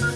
Всем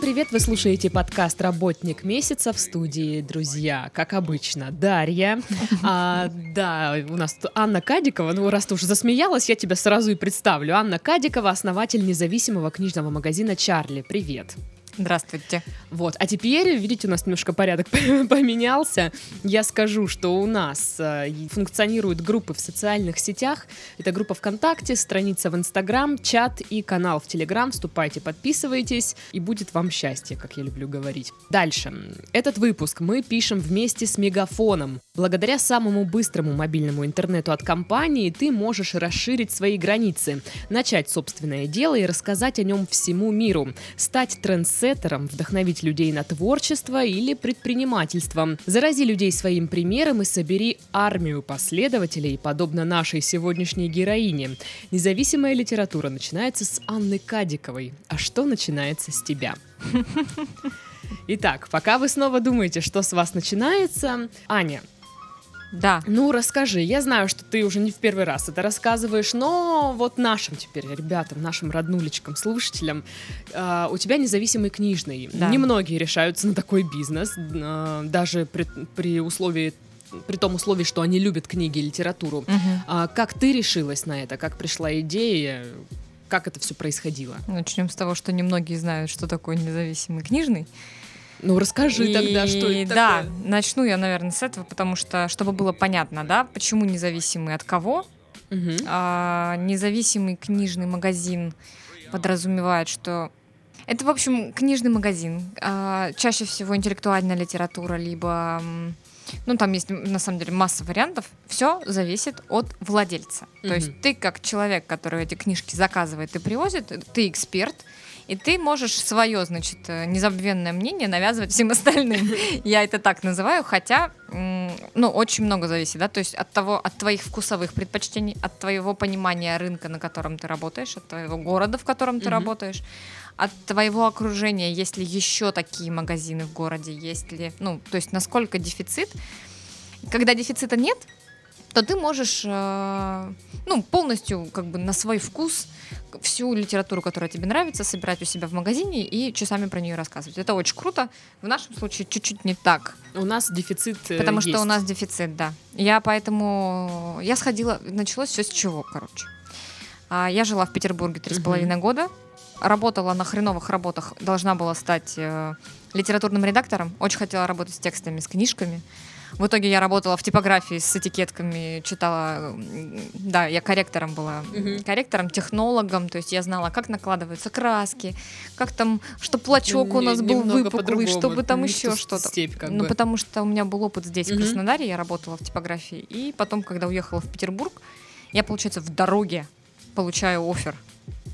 привет! Вы слушаете подкаст «Работник месяца» в студии, друзья. Как обычно, Дарья. А, да, у нас Анна Кадикова. Ну, раз ты уже засмеялась, я тебя сразу и представлю. Анна Кадикова, основатель независимого книжного магазина «Чарли». Привет! Здравствуйте. Вот, а теперь, видите, у нас немножко порядок поменялся. Я скажу, что у нас э, функционируют группы в социальных сетях. Это группа ВКонтакте, страница в Инстаграм, чат и канал в Телеграм. Вступайте, подписывайтесь, и будет вам счастье, как я люблю говорить. Дальше. Этот выпуск мы пишем вместе с Мегафоном. Благодаря самому быстрому мобильному интернету от компании ты можешь расширить свои границы, начать собственное дело и рассказать о нем всему миру, стать трендсеттером, вдохновить людей на творчество или предпринимательство. Зарази людей своим примером и собери армию последователей, подобно нашей сегодняшней героине. Независимая литература начинается с Анны Кадиковой. А что начинается с тебя? Итак, пока вы снова думаете, что с вас начинается, Аня, Да. ну, расскажи. Я знаю, что ты уже не в первый раз это рассказываешь, но вот нашим теперь ребятам, нашим роднулечкам, слушателям, э, у тебя независимый книжный. Да. Немногие решаются на такой бизнес, э, даже при, при условии при том условии, что они любят книги и литературу. Мгм. А как ты решилась на это? Как пришла идея? Как это все происходило? Начнем с того, что немногие знают, что такое независимый книжный. Ну, расскажи И тогда, что это Да, такое. начну я, наверное, с этого, потому что, чтобы было понятно, да, почему независимый от кого. Мгм. А, независимый книжный магазин подразумевает, что это, в общем, книжный магазин. А, чаще всего интеллектуальная литература, либо... Ну, там есть, на самом деле, масса вариантов. Все зависит от владельца. То есть ты, как человек, который эти книжки заказывает и привозит, ты эксперт, и ты можешь свое, значит, э, незабвенное мнение навязывать всем остальным. Я это так называю, хотя, ну, очень много зависит, да, то есть от того, от твоих вкусовых предпочтений, от твоего понимания рынка, на котором ты работаешь, от твоего города, в котором ты работаешь, от твоего окружения, есть ли еще такие магазины в городе, есть ли, ну, то есть насколько дефицит. Когда дефицита нет, то ты можешь, э, ну, полностью как бы на свой вкус всю литературу, которая тебе нравится, собирать у себя в магазине и часами про нее рассказывать. Это очень круто. В нашем случае чуть-чуть не так, У нас дефицит э, потому что у есть. нас дефицит, да. Я поэтому... Я сходила... Началось все с чего, короче. А, Я жила в Петербурге три с половиной года. Работала на хреновых работах. Должна была стать э, литературным редактором. Очень хотела работать с текстами, с книжками. В итоге я работала в типографии с этикетками, читала... Да, я корректором была. Мгм. Корректором, технологом. То есть я знала, как накладываются краски, как там, чтобы плачок у нас был выпуклый, чтобы там еще что-то. ну, потому что у меня был опыт здесь, в Краснодаре, я работала в типографии. И потом, когда уехала в Петербург, я, получается, в дороге получаю офер,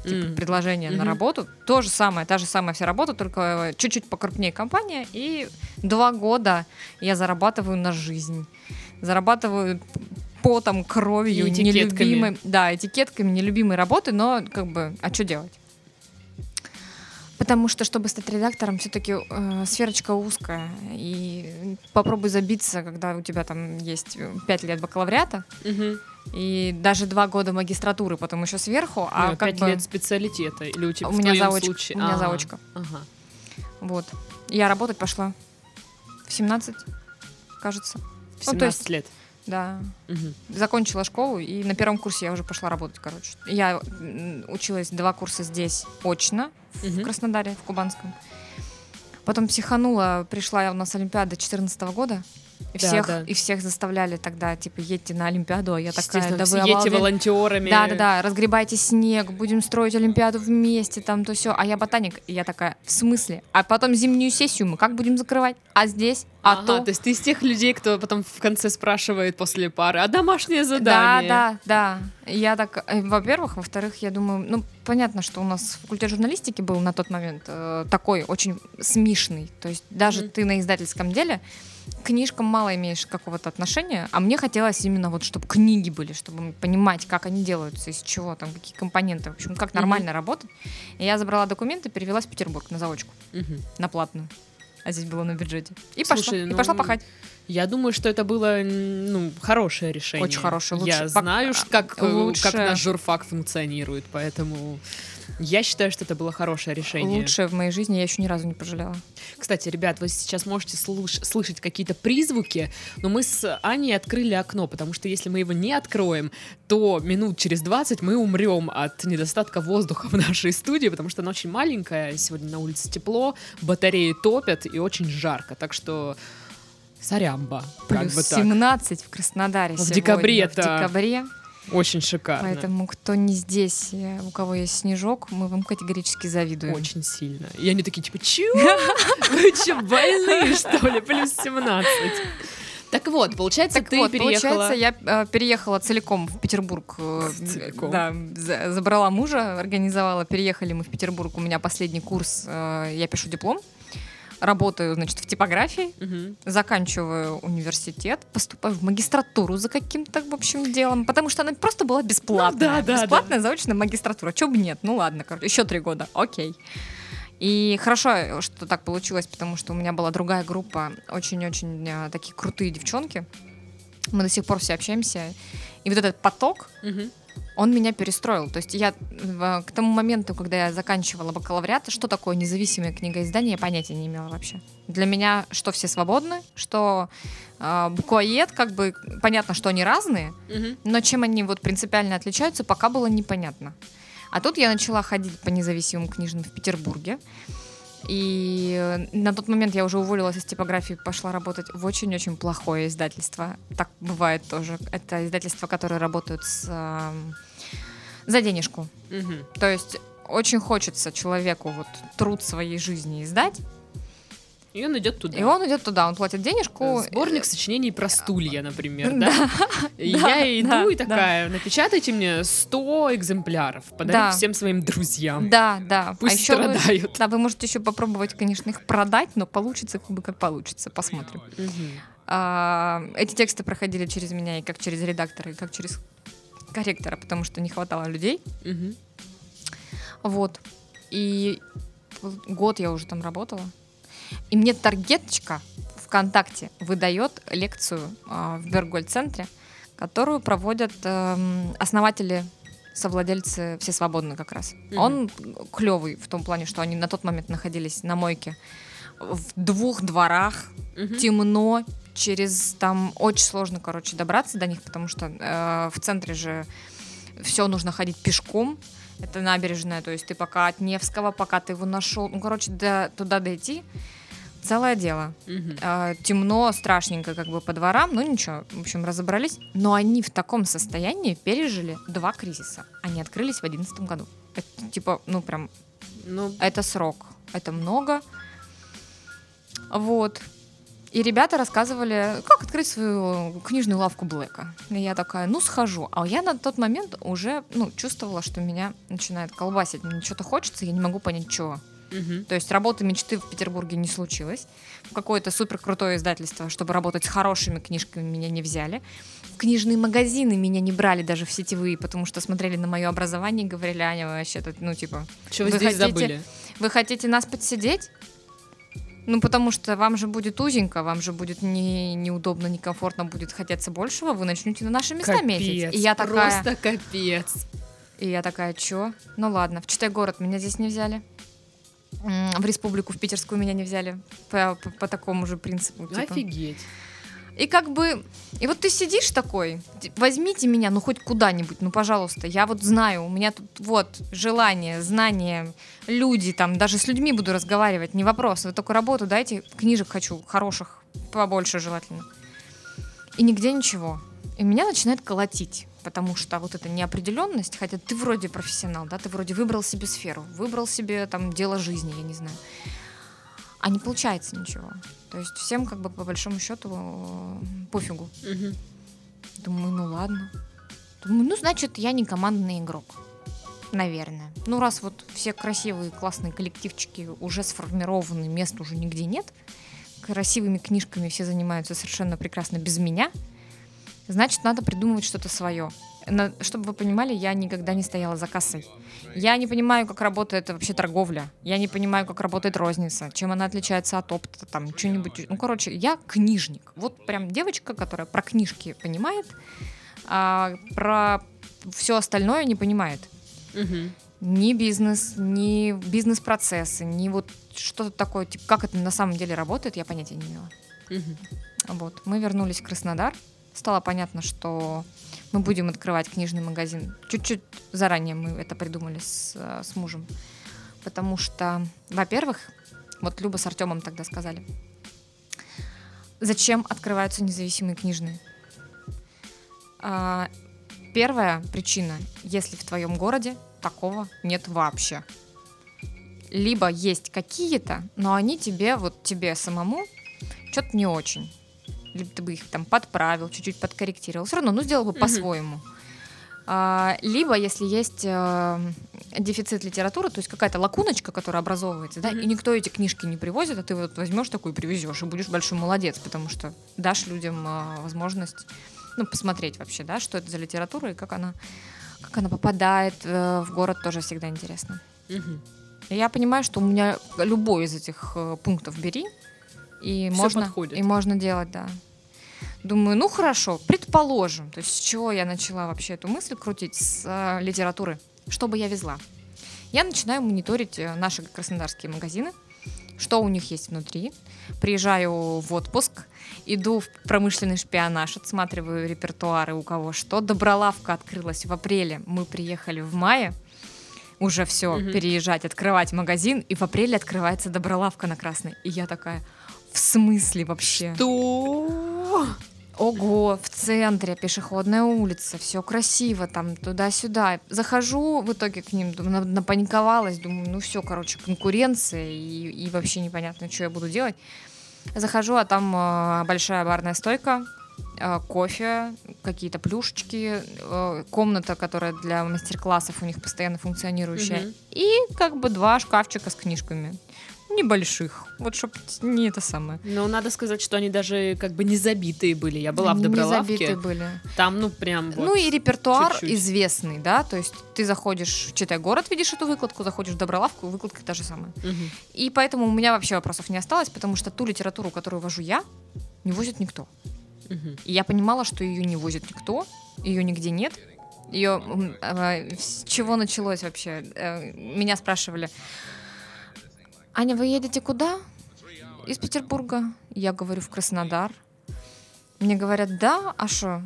типа, М. предложение на Мгм. работу. То же самое, та же самая вся работа, только э, чуть-чуть покрупнее компания. И два года я зарабатываю на жизнь. Зарабатываю потом, кровью, И этикетками. нелюбимой, да, этикетками нелюбимой работы, но как бы, а что делать? Потому что, чтобы стать редактором, все-таки сферочка узкая. И попробуй забиться, когда у тебя там есть 5 лет бакалавриата Мгм. И даже 2 года магистратуры, потом еще сверху. А Ну, как пять бы лет специалитета или у тебя у в меня заочка. случае? У меня А, заочка. Ага. Вот. Я работать пошла в 17, кажется. В Ну, 17 то есть- лет. Да. Мгм. Закончила школу, и на первом курсе я уже пошла работать, короче. Я училась два курса здесь очно, в Мгм. Краснодаре, в Кубанском. Потом психанула, пришла я у нас Олимпиада 14 года. И, Да, всех, да. и всех заставляли тогда, типа, едьте на Олимпиаду, а я такая, да вы едьте обалдели». волонтерами. Да, да, да, разгребайте снег, будем строить Олимпиаду вместе, там то все. А я ботаник, и я такая, в смысле? А потом зимнюю сессию мы как будем закрывать? А здесь? А Ага, то? то есть ты из тех людей, кто потом в конце спрашивает после пары, а домашнее Да, задание? да, да. Я так, э, во-первых, во-вторых, я думаю, ну, понятно, что у нас факультет журналистики был на тот момент э, такой очень смешный. То есть даже Мгм. ты на издательском деле книжкам мало имеешь какого-то отношения, а мне хотелось именно вот, чтобы книги были, чтобы понимать, как они делаются, из чего, там, какие компоненты, в общем, как нормально работать. И я забрала документы, перевелась в Петербург на заочку, Мгм. на платную. а здесь было на бюджете. И Слушай, пошла, и ну, пошла пахать. Я думаю, что это было ну, хорошее решение. Очень хорошее, лучше. Я знаю, как, э, лучше. как наш журфак функционирует, поэтому я считаю, что это было хорошее решение. Лучшее в моей жизни я еще ни разу не пожалела. Кстати, ребят, вы сейчас можете слуш- слышать какие-то призвуки, но мы с Аней открыли окно, потому что если мы его не откроем, то минут через 20 мы умрем от недостатка воздуха в нашей студии, потому что она очень маленькая, сегодня на улице тепло, батареи топят и очень жарко, так что сорямба, как Плюс бы так. 17 в Краснодаре В сегодня. декабре В это декабре. Очень шикарно. Поэтому кто не здесь, э, у кого есть снежок, мы вам категорически завидуем. Очень сильно. И они такие, типа, чего? Вы что, больные, что ли? Плюс 17. Так вот, получается, Так ты вот, переехала... получается, я э, переехала целиком в Петербург. э, Целиком. Да, за- забрала мужа, организовала, переехали мы в Петербург. У меня последний курс, э, я пишу диплом. Работаю, значит, в типографии, Мгм. заканчиваю университет, поступаю в магистратуру за каким-то, в общем, делом, потому что она просто была бесплатная. Ну да, да, бесплатная заочная магистратура. Чего бы нет? Ну ладно, короче, еще три года, окей. И хорошо, что так получилось, потому что у меня была другая группа, очень-очень э, такие крутые девчонки. Мы до сих пор все общаемся. И вот этот поток, Мгм. Он меня перестроил. То есть я к тому моменту, когда я заканчивала бакалавриат, что такое независимое книгоиздание, я понятия не имела вообще. Для меня, что все свободны, что э, буквоед, как бы понятно, что они разные, Мгм. но чем они вот принципиально отличаются, пока было непонятно. А тут я начала ходить по независимым книжным в Петербурге. И э, на тот момент я уже уволилась из типографии, пошла работать в очень-очень плохое издательство. Так бывает тоже. Это издательство, которое работают с, эм, за денежку. Мгм. То есть очень хочется человеку вот труд своей жизни издать, И он идет туда. и он идет туда, он платит денежку. Сборник сочинений про стулья, например, да? И я иду и такая, напечатайте мне 100 экземпляров, подарю Да. всем своим друзьям. Да, да. Пусть а вы, страдают. да, вы можете еще попробовать, конечно, их продать, но получится как бы как получится. Посмотрим. А, эти тексты проходили через меня и как через редактора, и как через корректора, потому что не хватало людей. Вот. И год я уже там работала. И мне таргеточка ВКонтакте выдает лекцию а, в Бергольд-центре, которую проводят эм, основатели совладельцы все свободны как раз. Мгм. Он клевый в том плане, что они на тот момент находились на мойке в двух дворах, Мгм. темно, через там очень сложно, короче, добраться до них, потому что э, в центре же все нужно ходить пешком. Это набережная, то есть ты пока от Невского, пока ты его нашел, ну, короче, до, туда дойти, целое дело. Мгм. Э, темно, страшненько как бы по дворам, ну ничего, в общем, разобрались. Но они в таком состоянии пережили два кризиса. Они открылись в одиннадцатом году. Это типа, ну прям Ну, это срок, это много. Вот. И ребята рассказывали, как открыть свою книжную лавку Блэка. И я такая, ну схожу. А я на тот момент уже ну, чувствовала, что меня начинает колбасить. Мне что-то хочется, я не могу понять, чего. мгм. То есть работы мечты в Петербурге не случилось. В какое-то супер крутое издательство, чтобы работать с хорошими книжками, меня не взяли. В книжные магазины меня не брали даже в сетевые, потому что смотрели на мое образование и говорили, Аня, вы вообще тут, ну, типа, Что вы, Вы здесь хотите- забыли? вы хотите нас подсидеть? Ну, потому что вам же будет узенько, вам же будет не, неудобно, некомфортно, будет хотеться большего, вы начнете на наши места метить. Капец, И я такая, просто капец. и я такая, чё? Ну ладно, в Читай город меня здесь не взяли. В республику, в питерскую меня не взяли по, по- по такому же принципу. типа. Офигеть. И как бы, и вот ты сидишь такой, возьмите меня, ну хоть куда-нибудь, ну пожалуйста, я вот знаю, у меня тут вот желание, знание, люди там, даже с людьми буду разговаривать, не вопрос, вы только работу дайте, книжек хочу, хороших, побольше желательно. И нигде ничего. И меня начинает колотить, потому что вот эта неопределенность, хотя ты вроде профессионал, да, ты вроде выбрал себе сферу, выбрал себе там дело жизни, я не знаю. А не получается ничего. То есть всем как бы по большому счету э, пофигу. Мгм. Думаю, ну ладно. Думаю, ну значит я не командный игрок. Наверное. Ну раз вот все красивые, классные коллективчики уже сформированы, мест уже нигде нет, красивыми книжками все занимаются совершенно прекрасно без меня, значит надо придумывать что-то свое. На- чтобы вы понимали, я никогда не стояла за кассой. Я не понимаю, как работает вообще торговля. Я не понимаю, как работает розница, чем она отличается от опта, там, что-нибудь. Ну, короче, я книжник. Вот прям девочка, которая про книжки понимает, а про все остальное не понимает. Мгм. Ни бизнес, ни бизнес-процессы, ни вот что-то такое, типа, как это на самом деле работает, я понятия не имела. Мгм. Вот. Мы вернулись в Краснодар. Стало понятно, что мы будем открывать книжный магазин. Чуть-чуть заранее мы это придумали с, э, с мужем. Потому что, во-первых, вот Люба с Артемом тогда сказали, зачем открываются независимые книжные? А, первая причина, если в твоем городе такого нет вообще. Либо есть какие-то, но они тебе, вот тебе самому, что-то не очень. Либо ты бы их там подправил, чуть-чуть подкорректировал. Все равно, ну, сделал бы Мгм. по-своему. А, либо, если есть э, дефицит литературы, то есть какая-то лакуночка, которая образовывается, да, Мгм. и никто эти книжки не привозит, а ты вот возьмешь такую и привезешь, и будешь большой молодец, потому что дашь людям э, возможность ну, посмотреть вообще, да, что это за литература и как она, как она попадает э, в город, тоже всегда интересно. И Я понимаю, что у меня любой из этих э, пунктов бери, и Всё можно, подходит. и можно делать, да. Думаю, ну хорошо, предположим, то есть с чего я начала вообще эту мысль крутить с э, литературы, что бы я везла. Я начинаю мониторить э, наши краснодарские магазины, что у них есть внутри. Приезжаю в отпуск, иду в промышленный шпионаж, отсматриваю репертуары у кого что. Добролавка открылась в апреле, мы приехали в мае, уже все, Мгм. переезжать, открывать магазин, и в апреле открывается Добролавка на Красной. И я такая, в смысле вообще? Что? Ого, в центре пешеходная улица, все красиво, там туда-сюда. Захожу в итоге к ним, напаниковалась, думаю, ну все, короче, конкуренция и, и вообще непонятно, что я буду делать. Захожу, а там э, большая барная стойка, э, кофе, какие-то плюшечки, э, комната, которая для мастер-классов у них постоянно функционирующая, Мгм. и как бы два шкафчика с книжками. Небольших. Вот чтоб не это самое. Но надо сказать, что они даже как бы не забитые были. Я была в Они не Добролавке. забиты были. Там, ну, прям вот. ну и репертуар чуть-чуть. известный, да, то есть ты заходишь, в читай город, видишь эту выкладку, заходишь в Добролавку, выкладка та же самая. Мгм. И поэтому у меня вообще вопросов не осталось, потому что ту литературу, которую вожу я, не возит никто. Мгм. И я понимала, что ее не возит никто, ее нигде нет. Ее э, с чего началось вообще? Э, Меня спрашивали, Аня, вы едете куда? Из Петербурга. Я говорю, в Краснодар. Мне говорят, да, а что?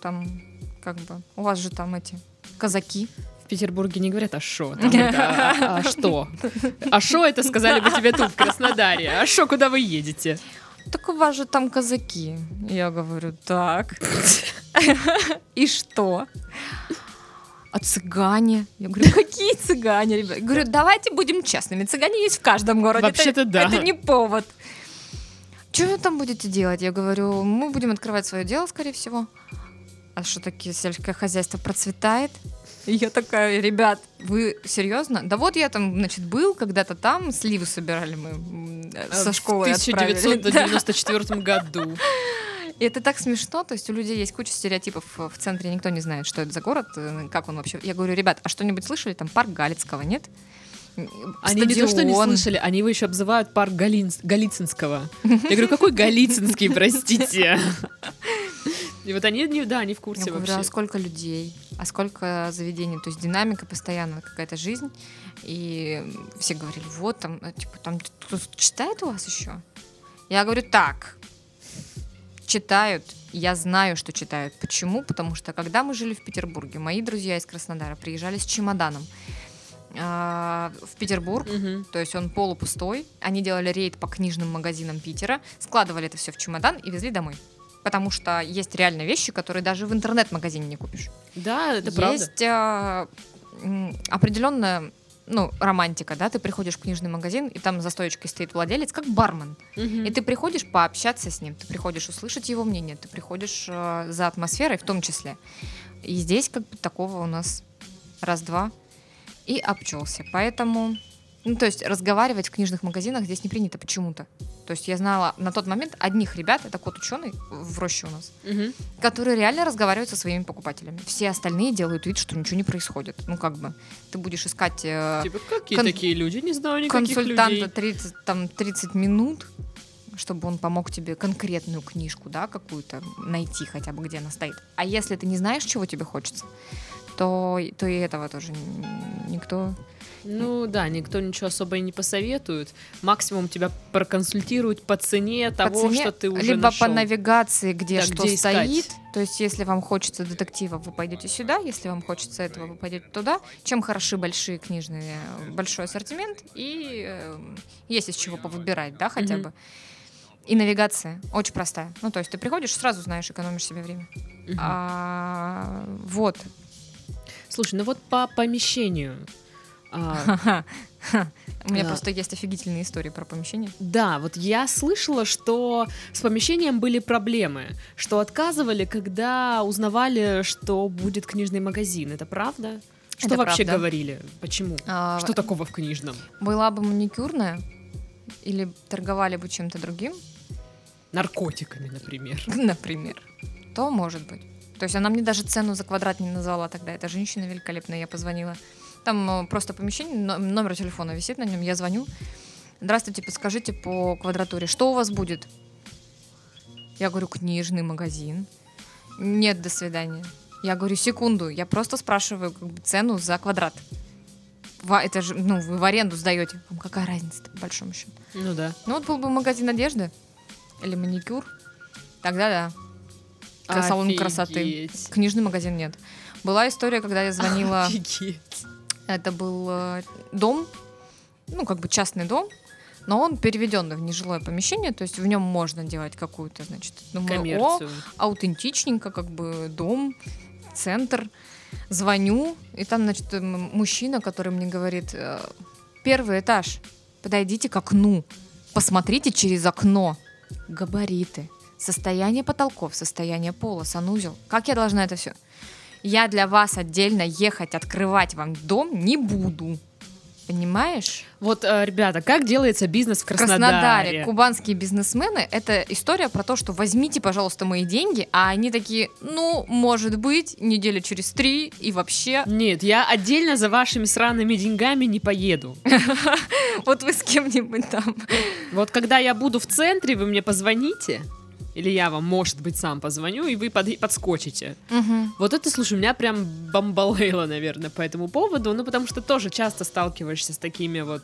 Там, как бы, у вас же там эти казаки. В Петербурге не говорят, а шо? Там это, а, а что? А шо это сказали бы тебе тут, в Краснодаре? А шо, куда вы едете? Так у вас же там казаки. Я говорю, так. И что? А цыгане? Я говорю, какие цыгане, ребят? Я говорю, давайте будем честными. Цыгане есть в каждом городе. Это- Вообще-то да. Это не повод. Что вы там будете делать? Я говорю, мы будем открывать свое дело, скорее всего. А что такие сельское хозяйство процветает? И я такая, ребят, вы серьезно? Да вот я там, значит, был когда-то там, сливы собирали мы э, со школы В отправили. 1994 году. И это так смешно, то есть у людей есть куча стереотипов в центре, никто не знает, что это за город, э, как он вообще. Я говорю, ребят, а что-нибудь слышали? Там парк Галицкого, нет? Они не то, что не Стадион. слышали, они его еще обзывают парк Галинс- Голицынского. Я говорю, какой Голицынский, простите? И вот они, да, они в Я курсе говорю, а вообще. сколько людей, а сколько заведений, то есть динамика постоянно, какая-то жизнь. И все говорили, вот там, э, типа, там кто-то читает у вас еще? Я говорю, так, читают, я знаю, что читают. Почему? Потому что когда мы жили в Петербурге, мои друзья из Краснодара приезжали с чемоданом а, в Петербург, Мгм. то есть он полупустой. Они делали рейд по книжным магазинам Питера, складывали это все в чемодан и везли домой. Потому что есть реально вещи, которые даже в интернет-магазине не купишь. Да, это правда. есть а, определенная ну, романтика, да, ты приходишь в книжный магазин, и там за стоечкой стоит владелец, как бармен. Мгм. И ты приходишь пообщаться с ним, ты приходишь услышать его мнение, ты приходишь э, за атмосферой в том числе. И здесь как бы такого у нас раз-два и обчелся. Поэтому, ну, то есть разговаривать в книжных магазинах здесь не принято почему-то. То есть я знала на тот момент одних ребят, это кот ученый в роще у нас, Мгм. которые реально разговаривают со своими покупателями. Все остальные делают вид, что ничего не происходит. Ну как бы ты будешь искать э, Типа, какие кон- такие люди? Не знаю никаких консультанта людей. 30, там, 30 минут, чтобы он помог тебе конкретную книжку, да, какую-то найти хотя бы, где она стоит. А если ты не знаешь, чего тебе хочется, то, то и этого тоже никто... Ну да, никто ничего особо и не посоветует. Максимум тебя проконсультируют по цене по того, цене, что ты уже либо нашел. по навигации, где Да, что где искать. стоит. То есть, если вам хочется детектива, вы пойдете сюда. Если вам хочется этого, вы пойдете туда. Чем хороши большие книжные, э, большой ассортимент и э, есть из чего повыбирать, да, хотя Мгм. бы. И навигация очень простая. Ну, то есть ты приходишь, сразу знаешь, экономишь себе время. Мгм. А, вот. Слушай, ну вот по помещению. А, У меня Да. просто есть офигительные истории про помещение. Да, вот я слышала, что с помещением были проблемы, что отказывали, когда узнавали, что будет книжный магазин. Это правда? Что Это вообще правда. говорили? Почему? А, Что такого в книжном? Была бы маникюрная или торговали бы чем-то другим, Наркотиками, например. например, то может быть. То есть она мне даже цену за квадрат не назвала тогда. Эта женщина великолепная, я позвонила. Там э, просто помещение, но- номер телефона висит на нем, я звоню. Здравствуйте, подскажите по квадратуре, что у вас будет? Я говорю, книжный магазин. Нет, до свидания. Я говорю, секунду, я просто спрашиваю как бы, цену за квадрат. Ва- Это же, ну, вы в аренду сдаете. Вам какая разница по большому счету? Ну да. Ну вот был бы магазин одежды или маникюр, тогда да. К- салон красоты. Офигеть. Книжный магазин нет. Была история, когда я звонила, Офигеть. Это был э, дом, ну как бы частный дом, но он переведен в нежилое помещение, то есть в нем можно делать какую-то, значит, о, Коммерцию. аутентичненько, как бы дом, центр. Звоню, и там, значит, мужчина, который мне говорит, э, первый этаж, подойдите к окну, посмотрите через окно, габариты, состояние потолков, состояние пола, санузел. Как я должна это все? Я для вас отдельно ехать, открывать вам дом не буду. Понимаешь? Вот, э, ребята, как делается бизнес в В Краснодаре Краснодаре? кубанские бизнесмены — это история про то, что возьмите, пожалуйста, мои деньги, а они такие, ну, может быть, неделя через три и вообще... Нет, я отдельно за вашими сраными деньгами не поеду. Вот вы с кем-нибудь там. Вот когда я буду в центре, вы мне позвоните, или я вам, может быть, сам позвоню, и вы под- подскочите. Вот это, слушай, меня прям бомбалейло, наверное, по этому поводу, ну, потому что тоже часто сталкиваешься с такими вот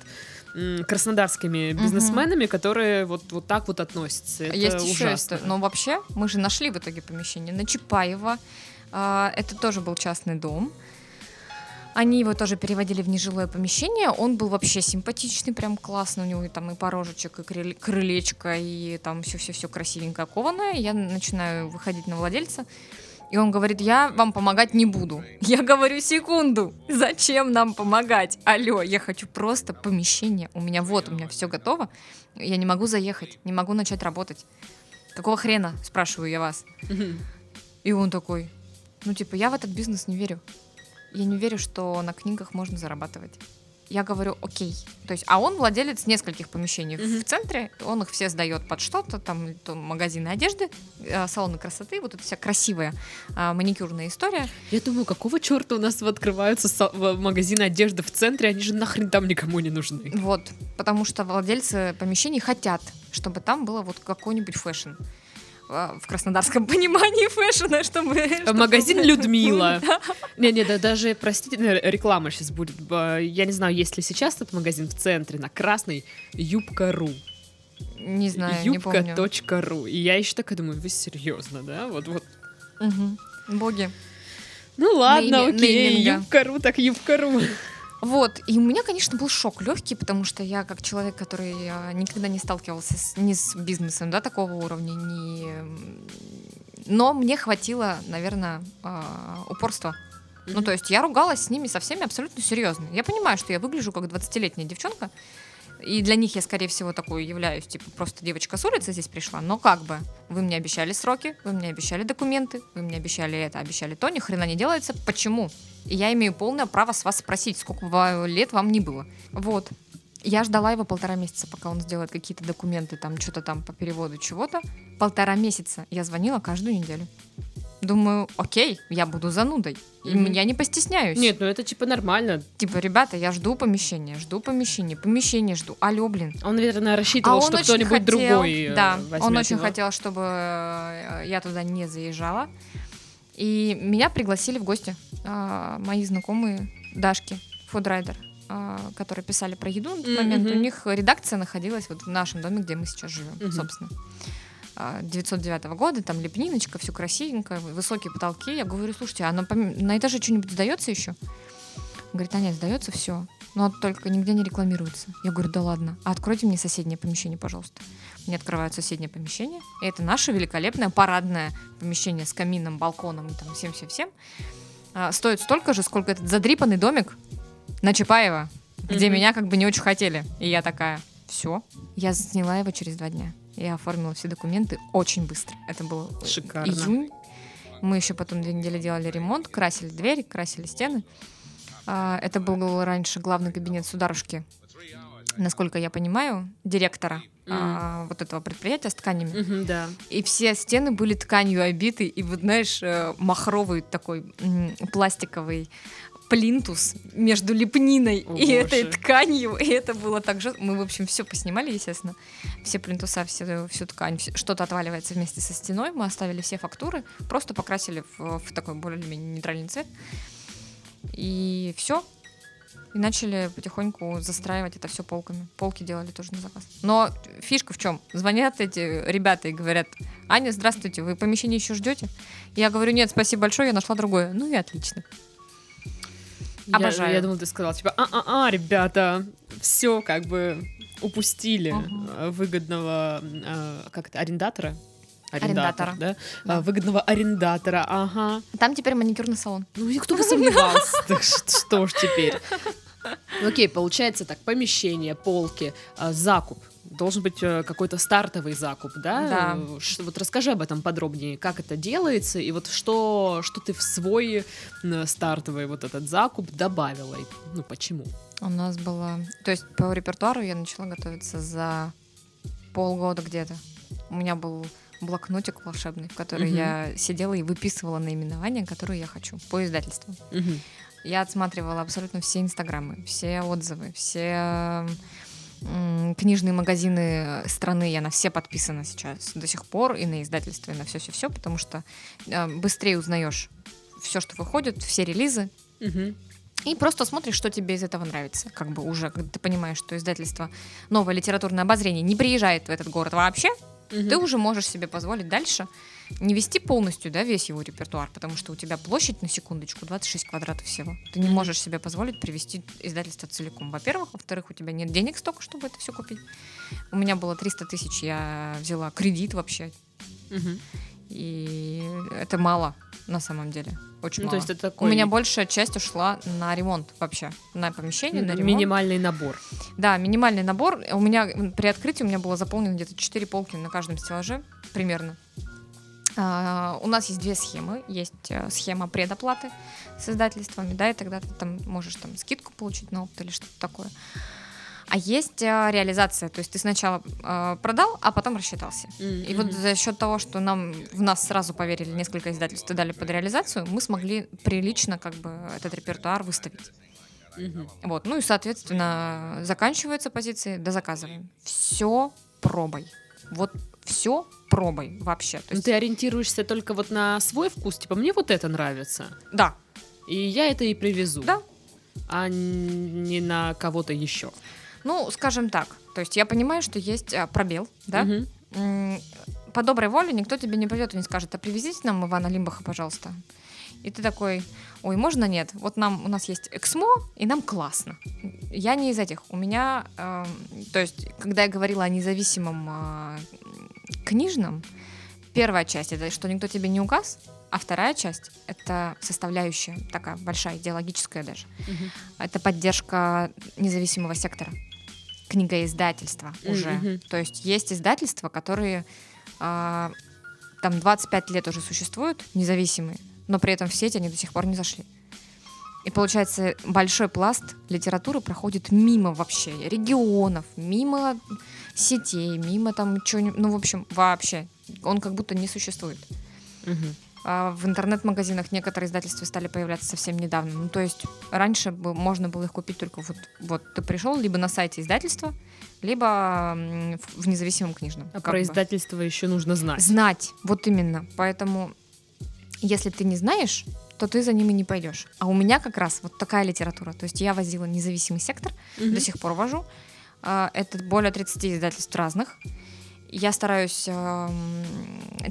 краснодарскими бизнесменами, которые вот, вот так вот относятся. Это Есть еще ужасно. история. Но вообще, мы же нашли в итоге помещение на Чапаева. Это тоже был частный дом. Они его тоже переводили в нежилое помещение. Он был вообще симпатичный, прям классный. У него и там и порожечек, и крылечко, и там все-все-все красивенько кованное. Я начинаю выходить на владельца. И он говорит, я вам помогать не буду. Я говорю, секунду, зачем нам помогать? Алло, я хочу просто помещение. У меня вот, у меня все готово. Я не могу заехать, не могу начать работать. Какого хрена, спрашиваю я вас. И он такой, ну типа, я в этот бизнес не верю. Я не верю, что на книгах можно зарабатывать. Я говорю, окей. То есть, а он владелец нескольких помещений Мгм. в центре, он их все сдает под что-то, там то магазины одежды, э, салоны красоты, вот эта вся красивая а, маникюрная история. Я думаю, какого черта у нас открываются магазины одежды в центре, они же нахрен там никому не нужны. Вот, потому что владельцы помещений хотят, чтобы там было вот какой-нибудь fashion. А, В краснодарском понимании fashion -а, чтобы... чтобы- Магазин Людмила. Не-не, да, даже, простите, реклама сейчас будет. Я не знаю, есть ли сейчас этот магазин в центре, на Красной, Юбка.ру. Не знаю, не помню. Юбка.ру. И я еще такая думаю, вы серьезно, да? Вот, вот. Мгм. Боги. Ну ладно, Нейми- окей. Юбка.ру, так Юбка.ру. Вот, и у меня, конечно, был шок легкий, потому что я, как человек, который а, никогда не сталкивался с, ни с бизнесом, да, такого уровня, ни... Но мне хватило, наверное, а, Ну, то есть я ругалась с ними со всеми абсолютно серьезно. Я понимаю, что я выгляжу как 20-летняя девчонка, и для них я, скорее всего, такой являюсь, типа, просто девочка с улицы здесь пришла, но как бы, вы мне обещали сроки, вы мне обещали документы, вы мне обещали это, обещали то, ни хрена не делается, почему? И я имею полное право с вас спросить, сколько лет вам не было. Вот. Я ждала его полтора месяца, пока он сделает какие-то документы, там что-то там по переводу чего-то. Полтора месяца. Я звонила каждую неделю. Думаю, окей, я буду занудой. И Мгм. я не постесняюсь. Нет, ну это типа нормально. Типа, ребята, я жду помещения, жду помещение, помещение жду. Алло, блин. Он, наверное, рассчитывал, А что кто-нибудь хотел, другой э, Да, он очень его. хотел, чтобы э, я туда не заезжала. И меня пригласили в гости а, мои знакомые Дашки, фудрайдер, а, которые писали про еду на тот момент. Мгм. У них редакция находилась вот в нашем доме, где мы сейчас живем, Мгм. собственно. А, 909 года, там лепниночка, все красивенько, высокие потолки. Я говорю, слушайте, а на, на этаже что-нибудь сдается еще? Говорит, а нет, сдается все, но только нигде не рекламируется. Я говорю, да ладно, а откройте мне соседнее помещение, пожалуйста. Мне открывают соседнее помещение, и это наше великолепное парадное помещение с камином, балконом и там всем-всем-всем. А, стоит столько же, сколько этот задрипанный домик на Чапаева, где Мгм. меня как бы не очень хотели. И я такая, все. Я сняла его через два дня. Я оформила все документы очень быстро. Это был Шикарно. июнь. Мы еще потом две недели делали ремонт, красили двери, красили стены. А, Это был раньше главный кабинет сударушки, насколько я понимаю, директора а, вот этого предприятия с тканями. Мгм, да. И все стены были тканью обиты, и вот, знаешь, э, махровый такой пластиковый плинтус между лепниной О, и этой боже. тканью, и это было так же. Мы, в общем, все поснимали, естественно, все плинтуса, все, всю ткань, что-то отваливается вместе со стеной, мы оставили все фактуры, просто покрасили в, в такой более-менее нейтральный цвет, и все. И начали потихоньку застраивать это все полками. Полки делали тоже на заказ. Но фишка в чем? Звонят эти ребята и говорят, Аня, здравствуйте, вы помещение еще ждете? Я говорю, нет, спасибо большое, я нашла другое. Ну и отлично. Я- Обожаю. Я, думала, ты сказала, типа, а-а-а, ребята, все как бы упустили э, выгодного, э, как это, арендатора? Арендатора. да? Да. Выгодного арендатора, ага. Там теперь маникюрный салон. Ну и кто бы сомневался, что ж теперь. Окей, получается так, помещение, полки, а, закуп. Должен быть э, какой-то стартовый закуп, да? Да. Ш- Вот расскажи об этом подробнее, как это делается, и вот что, что ты в свой стартовый вот этот закуп добавила, и, ну почему? У нас было... То есть по репертуару я начала готовиться за полгода где-то. У меня был блокнотик волшебный, в который Мгм. я сидела и выписывала наименования, которые я хочу по издательству. Мгм. Я отсматривала абсолютно все инстаграмы, все отзывы, все книжные магазины страны, я на все подписана сейчас до сих пор, и на издательство, и на все-все-все, потому что э, быстрее узнаешь все, что выходит, все релизы, Мгм. и просто смотришь, что тебе из этого нравится. Как бы уже, когда ты понимаешь, что издательство «Новое литературное обозрение» не приезжает в этот город вообще, Мгм. ты уже можешь себе позволить дальше не вести полностью да, весь его репертуар, потому что у тебя площадь на секундочку 26 квадратов всего. Ты не можешь себе позволить привести издательство целиком. Во-первых. Во-вторых, у тебя нет денег столько, чтобы это все купить. У меня было 300 тысяч, я взяла кредит вообще. Мгм. И это мало на самом деле. Очень Ну, то мало. есть это У такой меня большая часть ушла на ремонт вообще, на помещение, на ремонт. минимальный набор. Да, минимальный набор. У меня при открытии у меня было заполнено где-то 4 полки на каждом стеллаже примерно. А, у нас есть две схемы. Есть э, схема предоплаты с издательствами, да, и тогда ты там можешь там скидку получить на опт или что-то такое. А есть э, реализация, то есть ты сначала э, продал, а потом рассчитался. И вот за счет того, что нам в нас сразу поверили несколько издательств и дали под реализацию, мы смогли прилично как бы этот репертуар выставить. Мгм. Вот, ну и, соответственно, заканчиваются позиции, дозаказываем. Все пробой. Вот все пробой вообще. То Ну, есть, ты ориентируешься только вот на свой вкус, типа, мне вот это нравится, да, и я это и привезу. Да. А не на кого-то еще. ну, скажем так. То есть я понимаю, что есть а, пробел, да. М, По доброй воле никто тебе не пойдет и не скажет, а привезите нам Ивана Лимбаха, пожалуйста. И ты такой, ой, можно нет? Вот нам, у нас есть Эксмо, и нам классно. Я не из этих. У меня, эм, то есть, когда я говорила о независимом э, книжном, первая часть это что никто тебе не указ, а вторая часть это составляющая такая большая идеологическая даже. Мгм. Это поддержка независимого сектора, книгоиздательства уже. Мгм. То есть есть издательства, которые а, там 25 лет уже существуют, независимые, но при этом в сеть они до сих пор не зашли. И получается, большой пласт литературы проходит мимо вообще регионов, мимо сетей, мимо там чего-нибудь, ну, в общем, вообще. Он как будто не существует. Мгм. А в интернет-магазинах некоторые издательства стали появляться совсем недавно. Ну, то есть раньше можно было их купить только вот, вот ты пришел либо на сайте издательства, либо в независимом книжном. А про бы. издательство еще нужно знать. Знать, вот именно. Поэтому, если ты не знаешь, то ты за ними не пойдешь. А у меня как раз вот такая литература. То есть я возила независимый сектор, Мгм. до сих пор вожу. А, Это более 30 издательств разных. Я стараюсь эм,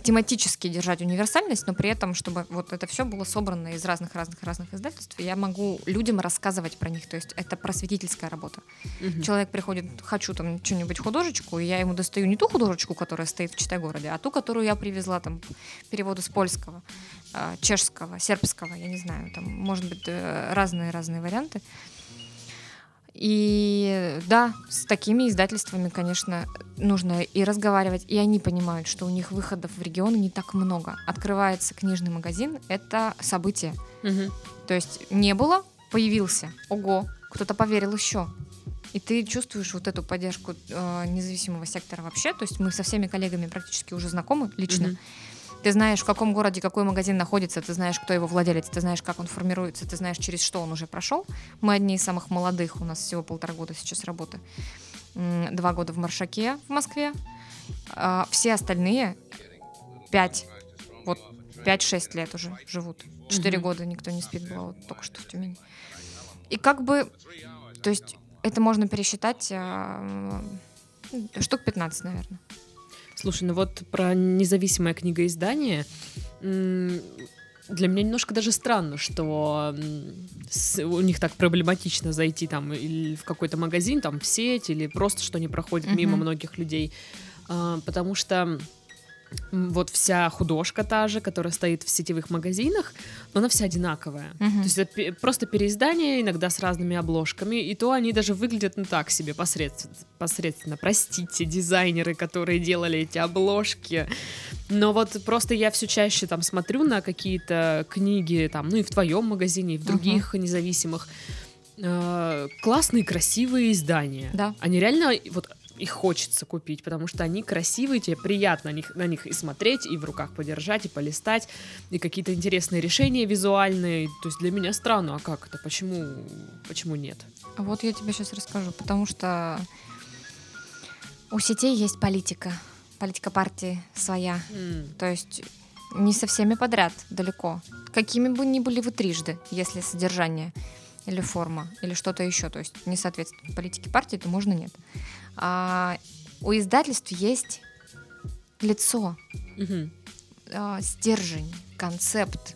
тематически держать универсальность, но при этом, чтобы вот это все было собрано из разных-разных-разных издательств, я могу людям рассказывать про них. То есть это просветительская работа. Мгм. Человек приходит, хочу там что-нибудь художечку, и я ему достаю не ту художечку, которая стоит в Читай-городе, а ту, которую я привезла там переводы с польского, э, чешского, сербского, я не знаю, там может быть э, разные-разные варианты. И да, с такими издательствами, конечно, нужно и разговаривать, и они понимают, что у них выходов в регионы не так много. Открывается книжный магазин, это событие. Мгм. То есть не было, появился. Ого, кто-то поверил еще. И ты чувствуешь вот эту поддержку э, независимого сектора вообще. То есть мы со всеми коллегами практически уже знакомы лично. Мгм. Ты знаешь, в каком городе какой магазин находится, ты знаешь, кто его владелец, ты знаешь, как он формируется, ты знаешь, через что он уже прошел. Мы одни из самых молодых, у нас всего полтора года сейчас работы. Два года в Маршаке в Москве. А все остальные пять, вот 5-6 лет уже живут. Четыре Мгм. года никто не спит, было вот только что в Тюмени. И как бы, то есть это можно пересчитать м, штук 15, наверное. Слушай, ну вот про независимое книгоиздание для меня немножко даже странно, что у них так проблематично зайти там или в какой-то магазин, там в сеть, или просто что они проходят мимо Мгм. многих людей. А, потому что вот вся художка та же, которая стоит в сетевых магазинах, но она вся одинаковая. Мгм. То есть это просто переиздания, иногда с разными обложками, и то они даже выглядят ну так себе посредственно, посредственно. Простите, дизайнеры, которые делали эти обложки. Но вот просто я все чаще там смотрю на какие-то книги, там, ну и в твоем магазине, и в других независимых. Э, классные, красивые издания. Да. Они реально вот их хочется купить, потому что они красивые, тебе приятно на них, на них и смотреть, и в руках подержать, и полистать, и какие-то интересные решения визуальные. То есть для меня странно, а как это? Почему, почему нет? А Вот я тебе сейчас расскажу, потому что у сетей есть политика, политика партии своя. М, То есть не со всеми подряд, далеко. Какими бы ни были вы трижды, если содержание или форма, или что-то еще, то есть не соответствует политике партии, то можно нет. А у издательств есть лицо, мгм. а, стержень, концепт,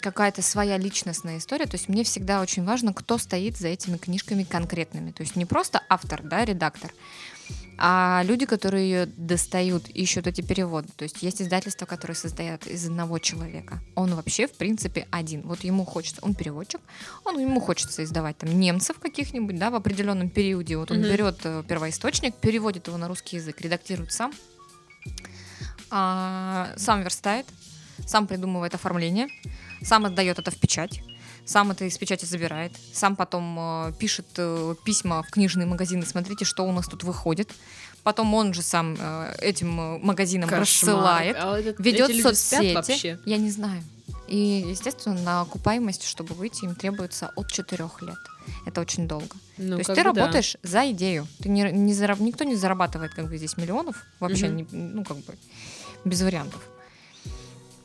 какая-то своя личностная история. То есть мне всегда очень важно, кто стоит за этими книжками конкретными. То есть не просто автор, да, редактор, а люди, которые ее достают, ищут эти переводы. То есть есть издательства, которые состоят из одного человека. Он вообще, в принципе, один. Вот ему хочется, он переводчик, он ему хочется издавать там немцев каких-нибудь, да, в определенном периоде. Вот он Мгм. берет э, первоисточник, переводит его на русский язык, редактирует сам, а, сам верстает, сам придумывает оформление, сам отдает это в печать, сам это из печати забирает, сам потом э, пишет э, письма в книжные магазины, смотрите, что у нас тут выходит. Потом он же сам э, этим э, магазинам Кошмар. рассылает, А это- ведет соцсети. Я не знаю. И, естественно, на окупаемость, чтобы выйти, им требуется от 4 лет. Это очень долго. Ну, То есть ты бы да. работаешь за идею. Ты не, не зараб- Никто не зарабатывает как бы здесь миллионов. Вообще, Мгм. не- ну, как бы без вариантов.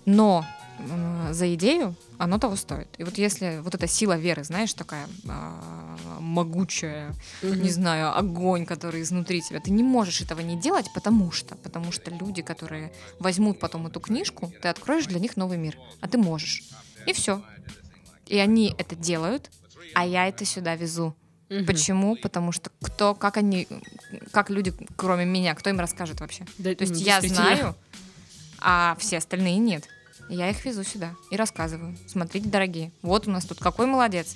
Но м, за идею оно того стоит. И вот если вот эта сила веры, знаешь, такая а, могучая, не знаю, огонь, который изнутри тебя, ты не можешь этого не делать, потому что, потому что люди, которые возьмут потом эту книжку, ты откроешь для них новый мир, а ты можешь. И все. И они это делают, а я это сюда везу. Почему? Потому что кто, как они, как люди, кроме меня, кто им расскажет вообще? Да, То есть ну, я знаю, а все остальные нет. Я их везу сюда и рассказываю. Смотрите, дорогие, вот у нас тут какой молодец.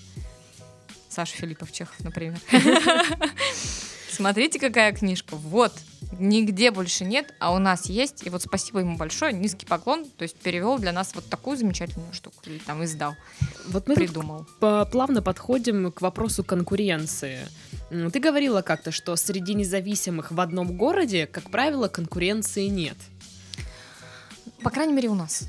Саша Филиппов Чехов, например. смотрите, какая книжка, вот, нигде больше нет, а у нас есть, и вот спасибо ему большое, низкий поклон, то есть перевел для нас вот такую замечательную штуку, или там издал, Вот мы придумал. плавно подходим к вопросу конкуренции. Ты говорила как-то, что среди независимых в одном городе, как правило, конкуренции нет. По крайней мере, у нас.